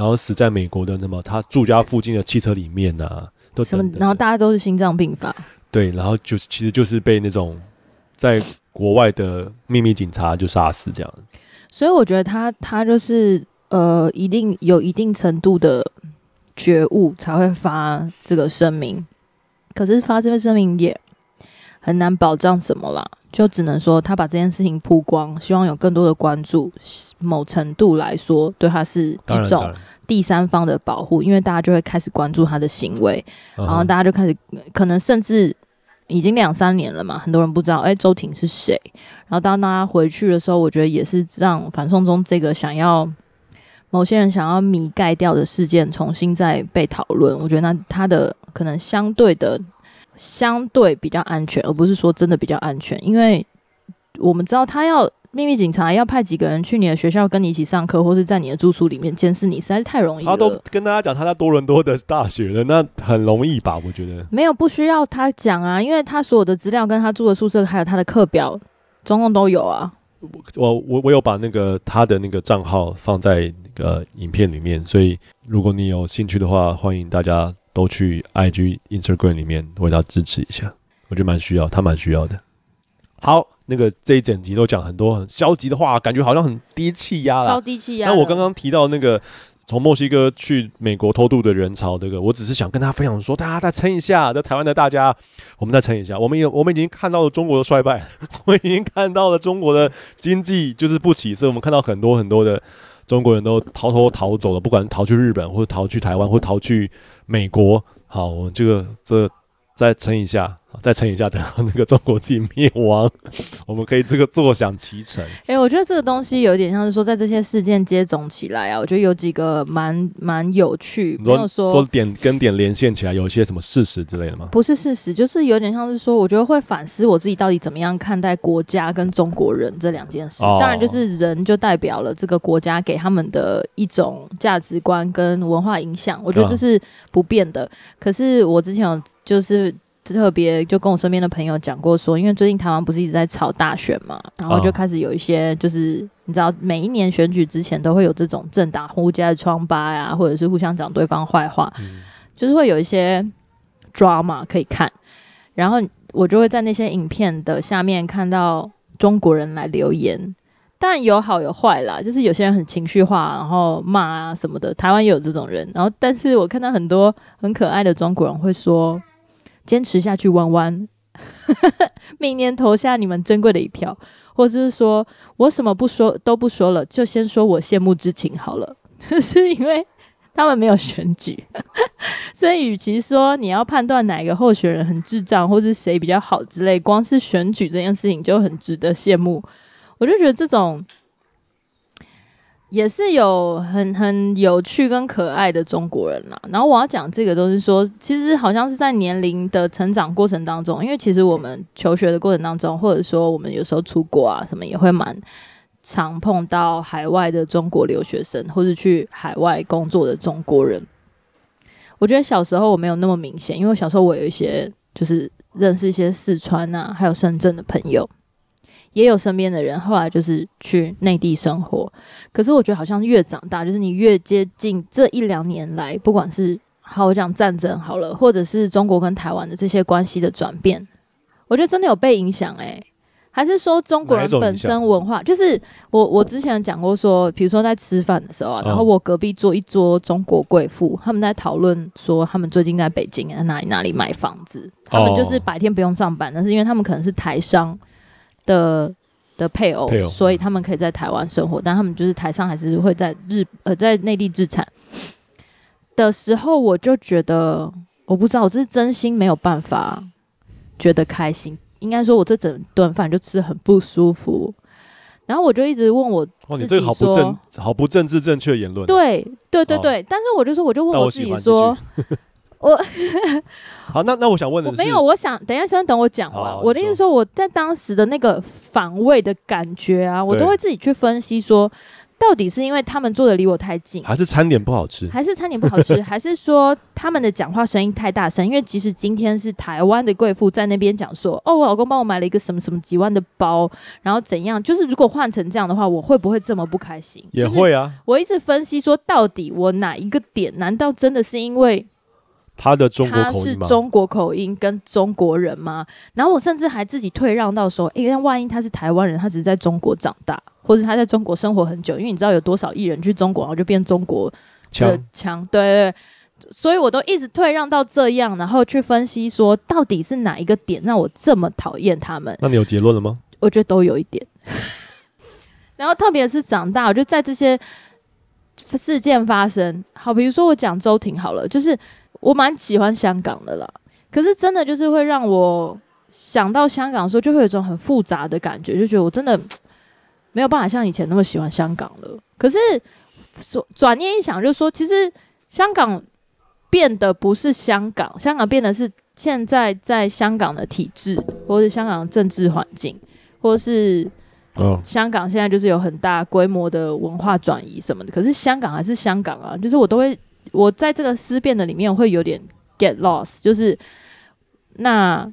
然后死在美国的那么他住家附近的汽车里面啊，都什么，然后大家都是心脏病发。对，然后就是其实就是被那种在国外的秘密警察就杀死这样。所以我觉得他他就是呃，一定有一定程度的觉悟才会发这个声明。可是发这个声明也很难保障什么啦，就只能说他把这件事情曝光，希望有更多的关注。某程度来说，对他是一种第三方的保护，因为大家就会开始关注他的行为，然后大家就开始可能甚至。已经两三年了嘛，很多人不知道，哎，周婷是谁？然后当大家回去的时候，我觉得也是让反送中这个想要某些人想要弥盖掉的事件重新再被讨论。我觉得那他的可能相对的相对比较安全，而不是说真的比较安全，因为我们知道他要。秘密警察要派几个人去你的学校跟你一起上课，或是在你的住宿里面监视你，实在是太容易了。他都跟大家讲他在多伦多的大学了，那很容易吧？我觉得没有不需要他讲啊，因为他所有的资料跟他住的宿舍还有他的课表，总共都有啊。我我我有把那个他的那个账号放在那个影片里面，所以如果你有兴趣的话，欢迎大家都去 IG Instagram 里面为他支持一下，我觉得蛮需要，他蛮需要的。好，那个这一整集都讲很多很消极的话，感觉好像很低气压了，超低气压。那我刚刚提到那个从墨西哥去美国偷渡的人潮，这个我只是想跟大家分享说，大家再撑一下，在台湾的大家，我们再撑一下。我们有，我们已经看到了中国的衰败，我们已经看到了中国的经济就是不起色。我们看到很多很多的中国人都偷偷逃走了，不管逃去日本，或者逃去台湾，或逃去美国。好，我们这个这再称一下。再撑一下，等到那个中国自己灭亡，我们可以这个坐享其成。哎、欸，我觉得这个东西有点像是说，在这些事件接踵起来啊，我觉得有几个蛮蛮有趣。没有说做点跟点连线起来，有一些什么事实之类的吗？不是事实，就是有点像是说，我觉得会反思我自己到底怎么样看待国家跟中国人这两件事。哦、当然，就是人就代表了这个国家给他们的一种价值观跟文化影响，我觉得这是不变的。哦、可是我之前有就是。特别就跟我身边的朋友讲过说，因为最近台湾不是一直在炒大选嘛，然后就开始有一些就是你知道，每一年选举之前都会有这种政党互加的疮疤呀，或者是互相讲对方坏话，就是会有一些 drama 可以看。然后我就会在那些影片的下面看到中国人来留言，当然有好有坏啦，就是有些人很情绪化，然后骂啊什么的，台湾也有这种人。然后，但是我看到很多很可爱的中国人会说。坚持下去，弯弯，明年投下你们珍贵的一票，或者是说我什么不说都不说了，就先说我羡慕之情好了。就是因为他们没有选举，所以与其说你要判断哪个候选人很智障，或是谁比较好之类，光是选举这件事情就很值得羡慕。我就觉得这种。也是有很很有趣跟可爱的中国人啦。然后我要讲这个都是说，其实好像是在年龄的成长过程当中，因为其实我们求学的过程当中，或者说我们有时候出国啊什么，也会蛮常碰到海外的中国留学生，或是去海外工作的中国人。我觉得小时候我没有那么明显，因为小时候我有一些就是认识一些四川啊，还有深圳的朋友。也有身边的人后来就是去内地生活，可是我觉得好像越长大，就是你越接近这一两年来，不管是好我讲战争好了，或者是中国跟台湾的这些关系的转变，我觉得真的有被影响诶、欸，还是说中国人本身文化？就是我我之前讲过说，比如说在吃饭的时候啊，然后我隔壁坐一桌中国贵妇，他们在讨论说他们最近在北京啊哪里哪里买房子，他们就是白天不用上班，但是因为他们可能是台商。的的配偶，配偶，所以他们可以在台湾生活，但他们就是台上还是会在日呃在内地置产的时候，我就觉得我不知道，我这是真心没有办法觉得开心。应该说，我这整顿饭就吃得很不舒服。然后我就一直问我自己说：“好不正，好不政治正确的言论。”对对对对，哦、但是我就说，我就问我自己说。我好，那那我想问的是，没有，我想等一下，先等我讲完。我的意思说，我在当时的那个反胃的感觉啊，我都会自己去分析说，到底是因为他们坐的离我太近，还是餐点不好吃，还是餐点不好吃，还是说他们的讲话声音太大声？因为即使今天是台湾的贵妇在那边讲说，哦，我老公帮我买了一个什么什么几万的包，然后怎样？就是如果换成这样的话，我会不会这么不开心？也会啊。我一直分析说，到底我哪一个点？难道真的是因为？他的中国口音吗？他是中国口音跟中国人吗？然后我甚至还自己退让到说，哎，那万一他是台湾人，他只是在中国长大，或者他在中国生活很久，因为你知道有多少艺人去中国，然后就变中国的腔，对，对，对，所以我都一直退让到这样，然后去分析说，到底是哪一个点让我这么讨厌他们？那你有结论了吗？我觉得都有一点。然后特别是长大，我就在这些事件发生，好，比如说我讲周婷好了，就是。我蛮喜欢香港的啦，可是真的就是会让我想到香港的时候，就会有一种很复杂的感觉，就觉得我真的没有办法像以前那么喜欢香港了。可是说转念一想，就是说其实香港变得不是香港，香港变得是现在在香港的体制，或是香港的政治环境，或是香港现在就是有很大规模的文化转移什么的。可是香港还是香港啊，就是我都会。我在这个思辨的里面会有点 get lost，就是那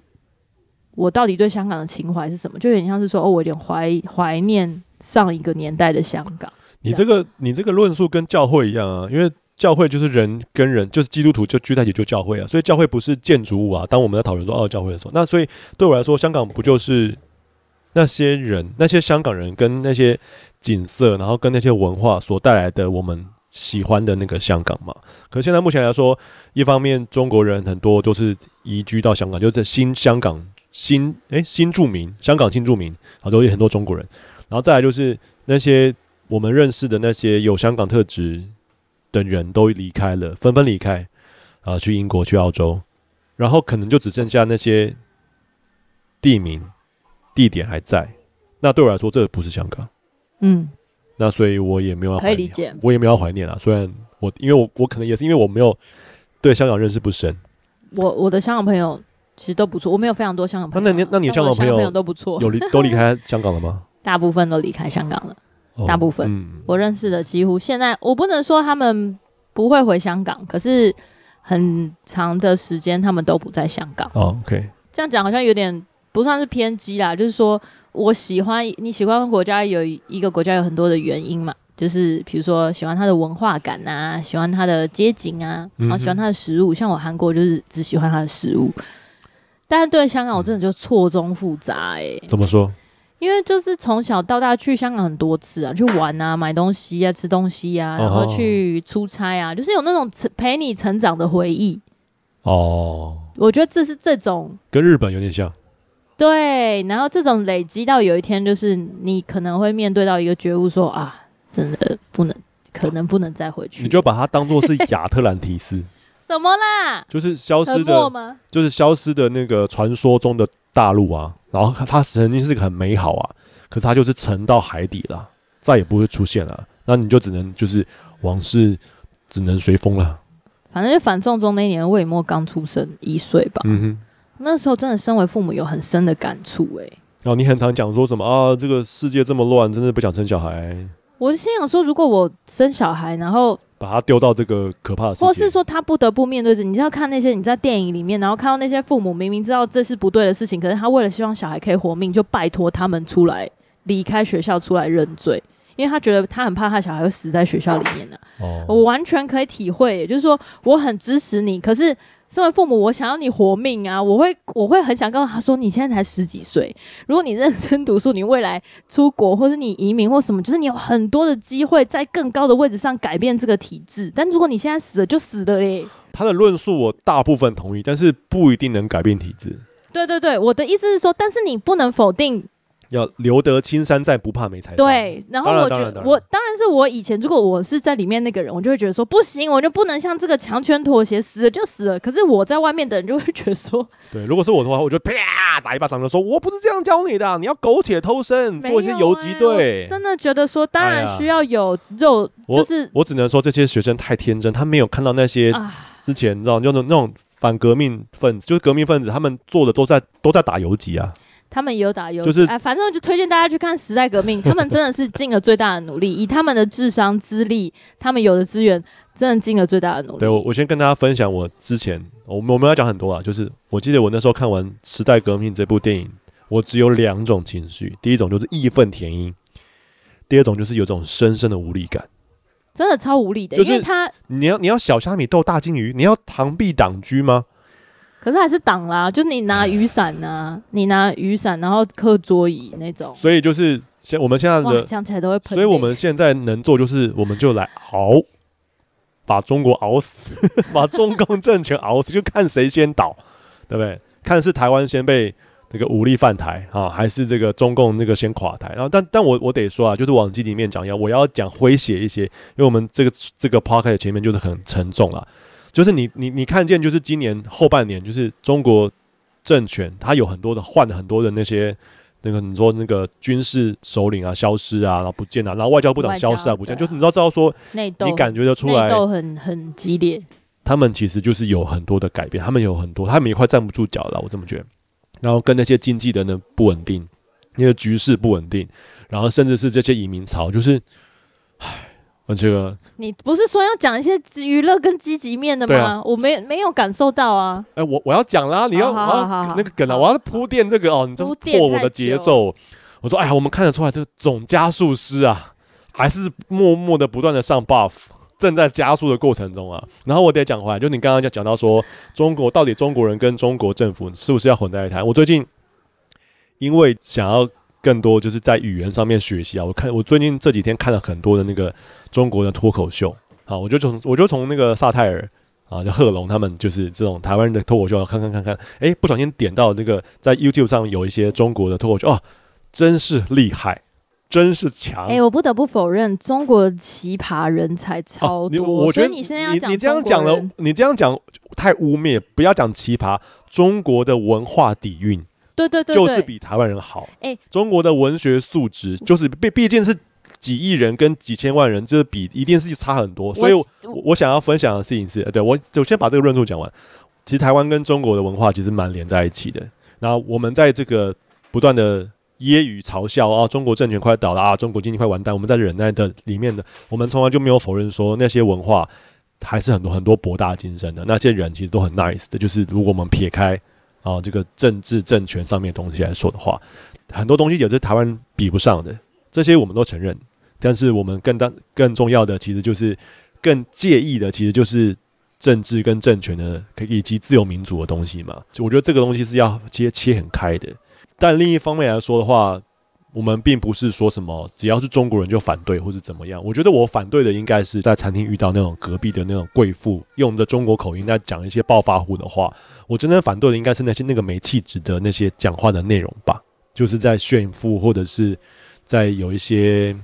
我到底对香港的情怀是什么？就有点像是说，哦，我有点怀怀念上一个年代的香港。你这个你这个论述跟教会一样啊，因为教会就是人跟人，就是基督徒就聚在一起就教会啊，所以教会不是建筑物啊。当我们在讨论说哦教会的时候，那所以对我来说，香港不就是那些人、那些香港人跟那些景色，然后跟那些文化所带来的我们喜欢的那个香港嘛。可现在目前来说，一方面中国人很多都是移居到香港，就是新香港新诶、新住民，香港新住民，好多有很多中国人。然后再来就是那些我们认识的那些有香港特质的人都离开了，纷纷离开啊，去英国、去澳洲，然后可能就只剩下那些地名。地点还在，那对我来说，这不是香港。嗯，那所以我也没有要怀念，可以理解，我也没有要怀念啊。虽然我，因为我我可能也是因为我没有对香港认识不深。我我的香港朋友其实都不错，我没有非常多香港朋友。那你那你香港朋友，朋友都不错，有离 都离开香港了吗？大部分都离开香港了，哦、大部分、嗯、我认识的几乎现在我不能说他们不会回香港，可是很长的时间他们都不在香港。哦，OK，这样讲好像有点。不算是偏激啦，就是说我喜欢你喜欢的国家，有一个国家有很多的原因嘛，就是比如说喜欢它的文化感啊，喜欢它的街景啊，然后喜欢它的食物。嗯、像我韩国就是只喜欢它的食物，但是对香港我真的就错综复杂哎、欸。怎么说？因为就是从小到大去香港很多次啊，去玩啊，买东西啊，吃东西啊，然后去出差啊，就是有那种陪你成长的回忆。哦，我觉得这是这种跟日本有点像。对，然后这种累积到有一天，就是你可能会面对到一个觉悟说，说啊，真的不能，可能不能再回去。你就把它当做是 亚特兰提斯，什么啦？就是消失的，就是消失的那个传说中的大陆啊。然后它曾经是个很美好啊，可是它就是沉到海底了，再也不会出现了。那你就只能就是往事只能随风了。反正就反送中那年，魏末刚出生一岁吧。嗯哼。那时候真的身为父母有很深的感触哎、欸。哦，你很常讲说什么啊？这个世界这么乱，真的不想生小孩。我是心想说，如果我生小孩，然后把他丢到这个可怕的世界，或是说他不得不面对着，你就要看那些你在电影里面，然后看到那些父母明明知道这是不对的事情，可是他为了希望小孩可以活命，就拜托他们出来离开学校出来认罪，因为他觉得他很怕他小孩会死在学校里面呢、啊。哦，我完全可以体会，也就是说我很支持你，可是。身为父母，我想要你活命啊！我会，我会很想告诉他说：“你现在才十几岁，如果你认真读书，你未来出国，或者你移民或什么，就是你有很多的机会在更高的位置上改变这个体制。但如果你现在死了，就死了嘞。”他的论述我大部分同意，但是不一定能改变体制。对对对，我的意思是说，但是你不能否定。要留得青山在，不怕没柴烧。对，然后我觉得我当然是我以前，如果我是在里面那个人，我就会觉得说不行，我就不能像这个强权妥协，死了就死了。可是我在外面的人就会觉得说，对，如果是我的话，我就啪打一巴掌，就说我不是这样教你的，你要苟且偷生，做一些游击队。真的觉得说，当然需要有肉，就是我，我只能说这些学生太天真，他没有看到那些之前你知道，就那那种反革命分子，就是革命分子，他们做的都在都在打游击啊。他们也有打游戏，就是哎，反正就推荐大家去看《时代革命》，他们真的是尽了最大的努力，以他们的智商、资历，他们有的资源，真的尽了最大的努力。对，我我先跟大家分享我之前，我们我们要讲很多啊，就是我记得我那时候看完《时代革命》这部电影，我只有两种情绪，第一种就是义愤填膺，第二种就是有种深深的无力感，真的超无力的，就是、因为他你要你要小虾米斗大金鱼，你要螳臂挡车吗？可是还是挡啦，就你拿雨伞呐、啊，你拿雨伞，然后课桌椅那种。所以就是现我们现在的想起来都会喷。所以我们现在能做就是，我们就来熬，把中国熬死，把中共政权熬死，就看谁先倒，对不对？看是台湾先被那个武力犯台啊，还是这个中共那个先垮台？然后，但但我我得说啊，就是往积极面讲要，我要讲诙谐一些，因为我们这个这个 podcast 前面就是很沉重了。就是你你你看见，就是今年后半年，就是中国政权，它有很多的换了很多的那些那个你说那个军事首领啊消失啊，然后不见啊，然后外交部长消失啊不见，就是你知道知道说你感觉得出来内斗很很激烈。他们其实就是有很多的改变，他们有很多，他们也快站不住脚了，我这么觉得。然后跟那些经济的呢不稳定，那个局势不稳定，然后甚至是这些移民潮，就是唉。我这个，你不是说要讲一些娱乐跟积极面的吗？啊、我没没有感受到啊。哎、欸，我我要讲啦，你要好好好好那个梗啊，我要铺垫这个哦，你这破我的节奏。我说，哎呀，我们看得出来，这个总加速师啊，还是默默的不断的上 buff，正在加速的过程中啊。然后我得讲回来，就你刚刚讲讲到说，中国到底中国人跟中国政府是不是要混在一谈？我最近因为想要。更多就是在语言上面学习啊。我看我最近这几天看了很多的那个中国的脱口秀啊，我就从我就从那个萨泰尔啊，就贺龙他们就是这种台湾的脱口秀，看看看看，哎、欸，不小心点到那个在 YouTube 上有一些中国的脱口秀啊，真是厉害。真是强！哎、欸，我不得不否认，中国奇葩人才超多。你我觉得你现在要讲，你这样讲了，你这样讲太污蔑，不要讲奇葩。中国的文化底蕴，对对对，就是比台湾人好。哎、欸，中国的文学素质，就是毕毕竟是几亿人跟几千万人，这比一定是差很多。所以我，我我想要分享的事情是，对我就先把这个论述讲完。其实台湾跟中国的文化其实蛮连在一起的。然后我们在这个不断的。揶揄嘲笑啊，中国政权快倒了啊，中国经济快完蛋。我们在忍耐的里面的，我们从来就没有否认说那些文化还是很多很多博大精深的。那些人其实都很 nice 的。就是如果我们撇开啊这个政治政权上面东西来说的话，很多东西也是台湾比不上的。这些我们都承认。但是我们更当更重要的，其实就是更介意的，其实就是政治跟政权的以及自由民主的东西嘛。就我觉得这个东西是要切切很开的。但另一方面来说的话，我们并不是说什么只要是中国人就反对或是怎么样。我觉得我反对的应该是在餐厅遇到那种隔壁的那种贵妇用的中国口音在讲一些暴发户的话。我真正反对的应该是那些那个没气质的那些讲话的内容吧，就是在炫富或者是在有一些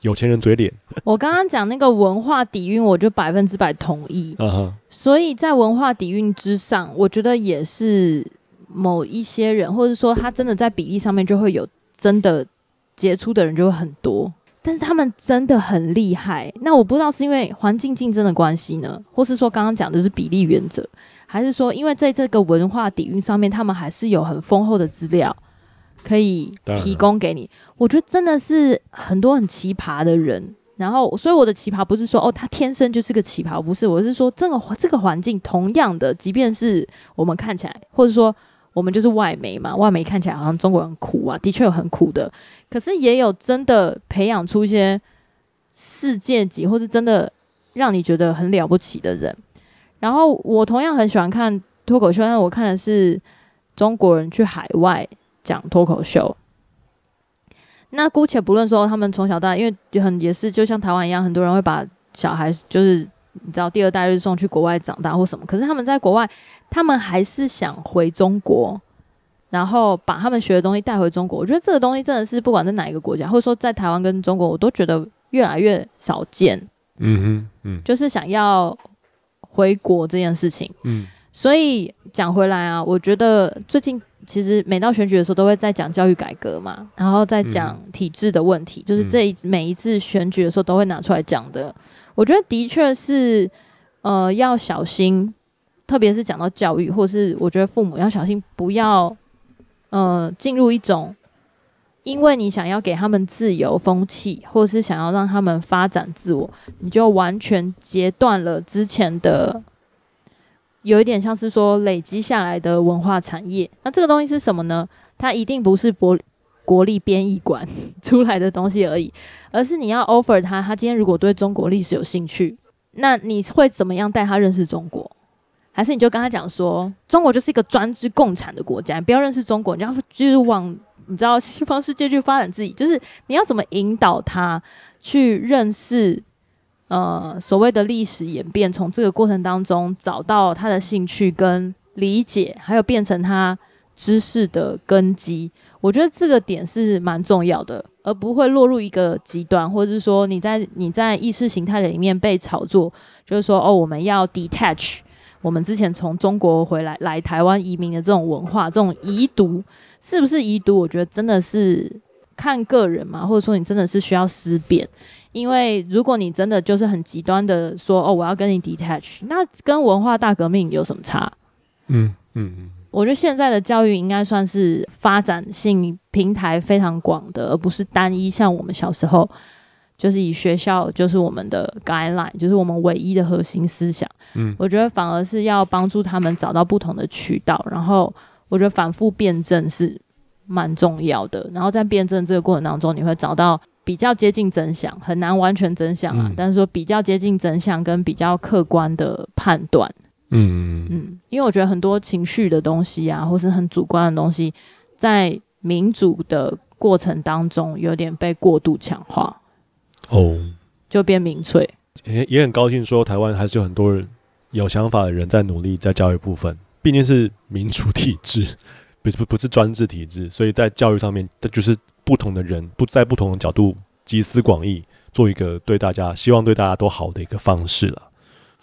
有钱人嘴脸。我刚刚讲那个文化底蕴，我就百分之百同意。嗯哼，所以在文化底蕴之上，我觉得也是。某一些人，或者说他真的在比例上面就会有真的杰出的人就会很多，但是他们真的很厉害。那我不知道是因为环境竞争的关系呢，或是说刚刚讲的是比例原则，还是说因为在这个文化底蕴上面，他们还是有很丰厚的资料可以提供给你。我觉得真的是很多很奇葩的人。然后，所以我的奇葩不是说哦，他天生就是个奇葩，不是，我是说这个这个环境同样的，即便是我们看起来，或者说。我们就是外媒嘛，外媒看起来好像中国人苦啊，的确有很苦的，可是也有真的培养出一些世界级或是真的让你觉得很了不起的人。然后我同样很喜欢看脱口秀，但我看的是中国人去海外讲脱口秀。那姑且不论说他们从小到大，因为很也是就像台湾一样，很多人会把小孩就是。你知道第二代就是送去国外长大或什么，可是他们在国外，他们还是想回中国，然后把他们学的东西带回中国。我觉得这个东西真的是不管在哪一个国家，或者说在台湾跟中国，我都觉得越来越少见。嗯哼，嗯，就是想要回国这件事情。嗯，所以讲回来啊，我觉得最近其实每到选举的时候，都会在讲教育改革嘛，然后在讲体制的问题，就是这一每一次选举的时候都会拿出来讲的。我觉得的确是，呃，要小心，特别是讲到教育，或是我觉得父母要小心，不要，呃，进入一种，因为你想要给他们自由风气，或是想要让他们发展自我，你就完全截断了之前的，有一点像是说累积下来的文化产业。那这个东西是什么呢？它一定不是国国立编译馆 出来的东西而已。而是你要 offer 他，他今天如果对中国历史有兴趣，那你会怎么样带他认识中国？还是你就跟他讲说，中国就是一个专制共产的国家，你不要认识中国，你要就是往你知道西方世界去发展自己，就是你要怎么引导他去认识呃所谓的历史演变，从这个过程当中找到他的兴趣跟理解，还有变成他知识的根基。我觉得这个点是蛮重要的。而不会落入一个极端，或者是说你在你在意识形态的里面被炒作，就是说哦，我们要 detach 我们之前从中国回来来台湾移民的这种文化，这种遗毒是不是遗毒？我觉得真的是看个人嘛，或者说你真的是需要思辨，因为如果你真的就是很极端的说哦，我要跟你 detach，那跟文化大革命有什么差？嗯嗯嗯。我觉得现在的教育应该算是发展性平台非常广的，而不是单一。像我们小时候，就是以学校就是我们的 guideline，就是我们唯一的核心思想。嗯，我觉得反而是要帮助他们找到不同的渠道，然后我觉得反复辩证是蛮重要的。然后在辩证这个过程当中，你会找到比较接近真相，很难完全真相啊，嗯，但是说比较接近真相跟比较客观的判断。嗯嗯，因为我觉得很多情绪的东西啊，或是很主观的东西，在民主的过程当中有点被过度强化，哦，就变民粹。也也很高兴说，台湾还是有很多人有想法的人在努力在教育部分，毕竟是民主体制，不是不不是专制体制，所以在教育上面，就是不同的人不在不同的角度集思广益，做一个对大家希望对大家都好的一个方式了。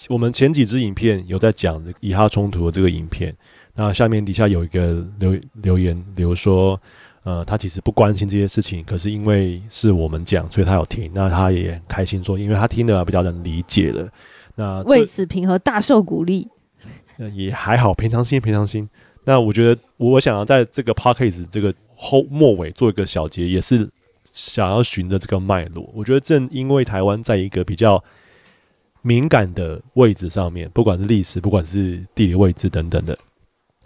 我们前几支影片有在讲以哈冲突的这个影片，那下面底下有一个留留言留说。呃，他其实不关心这些事情，可是因为是我们讲，所以他有听，那他也很开心说，因为他听的比较能理解了。那为此平和大受鼓励，也还好，平常心，平常心。那我觉得，我想要在这个 podcast 这个后末尾做一个小结，也是想要循着这个脉络。我觉得正因为台湾在一个比较敏感的位置上面，不管是历史，不管是地理位置等等的。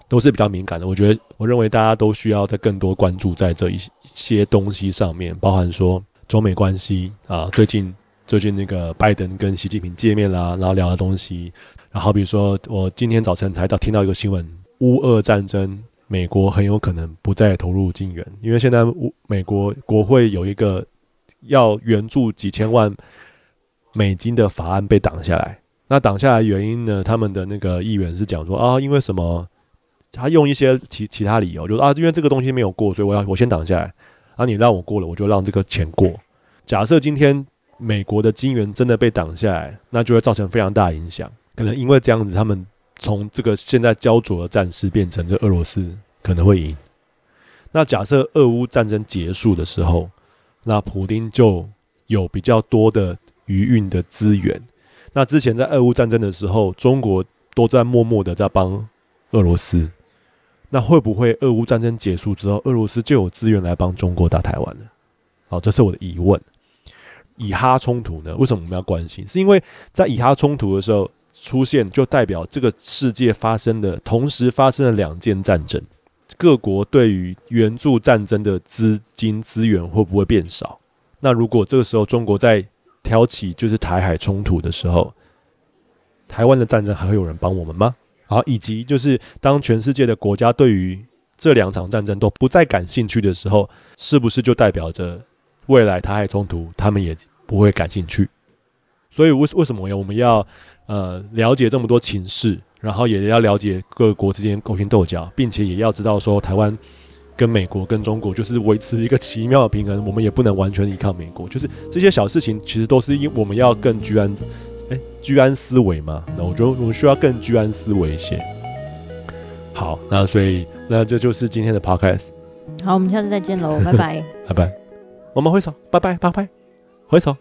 都是比较敏感的，我觉得，我认为大家都需要在更多关注在这一些东西上面，包含说中美关系啊，最近最近那个拜登跟习近平见面啦，然后聊的东西，然后比如说我今天早晨才到听到一个新闻，乌俄战争，美国很有可能不再投入金援，因为现在乌美国国会有一个要援助几千万美金的法案被挡下来，那挡下来原因呢，他们的那个议员是讲说啊，因为什么？他用一些其其他理由，就是啊，因为这个东西没有过，所以我要我先挡下来。啊，你让我过了，我就让这个钱过。假设今天美国的金元真的被挡下来，那就会造成非常大的影响。可能因为这样子，他们从这个现在焦灼的战事变成这俄罗斯可能会赢。那假设俄乌战争结束的时候，那普丁就有比较多的余韵的资源。那之前在俄乌战争的时候，中国都在默默的在帮俄罗斯。那会不会俄乌战争结束之后，俄罗斯就有资源来帮中国打台湾呢？好，这是我的疑问。以哈冲突呢？为什么我们要关心？是因为在以哈冲突的时候出现，就代表这个世界发生的同时发生了两件战争，各国对于援助战争的资金资源会不会变少？那如果这个时候中国在挑起就是台海冲突的时候，台湾的战争还会有人帮我们吗？好，以及就是当全世界的国家对于这两场战争都不再感兴趣的时候，是不是就代表着未来台海冲突他们也不会感兴趣？所以为为什么我们要呃了解这么多情势，然后也要了解各国之间勾心斗角，并且也要知道说台湾跟美国跟中国就是维持一个奇妙的平衡，我们也不能完全依靠美国。就是这些小事情其实都是因我们要更居安。哎，居安思危嘛，那我觉得我们需要更居安思危一些。好，那所以那这就是今天的 podcast。好，我们下次再见喽，拜拜，拜拜，我们挥手，拜拜，拜拜，挥手。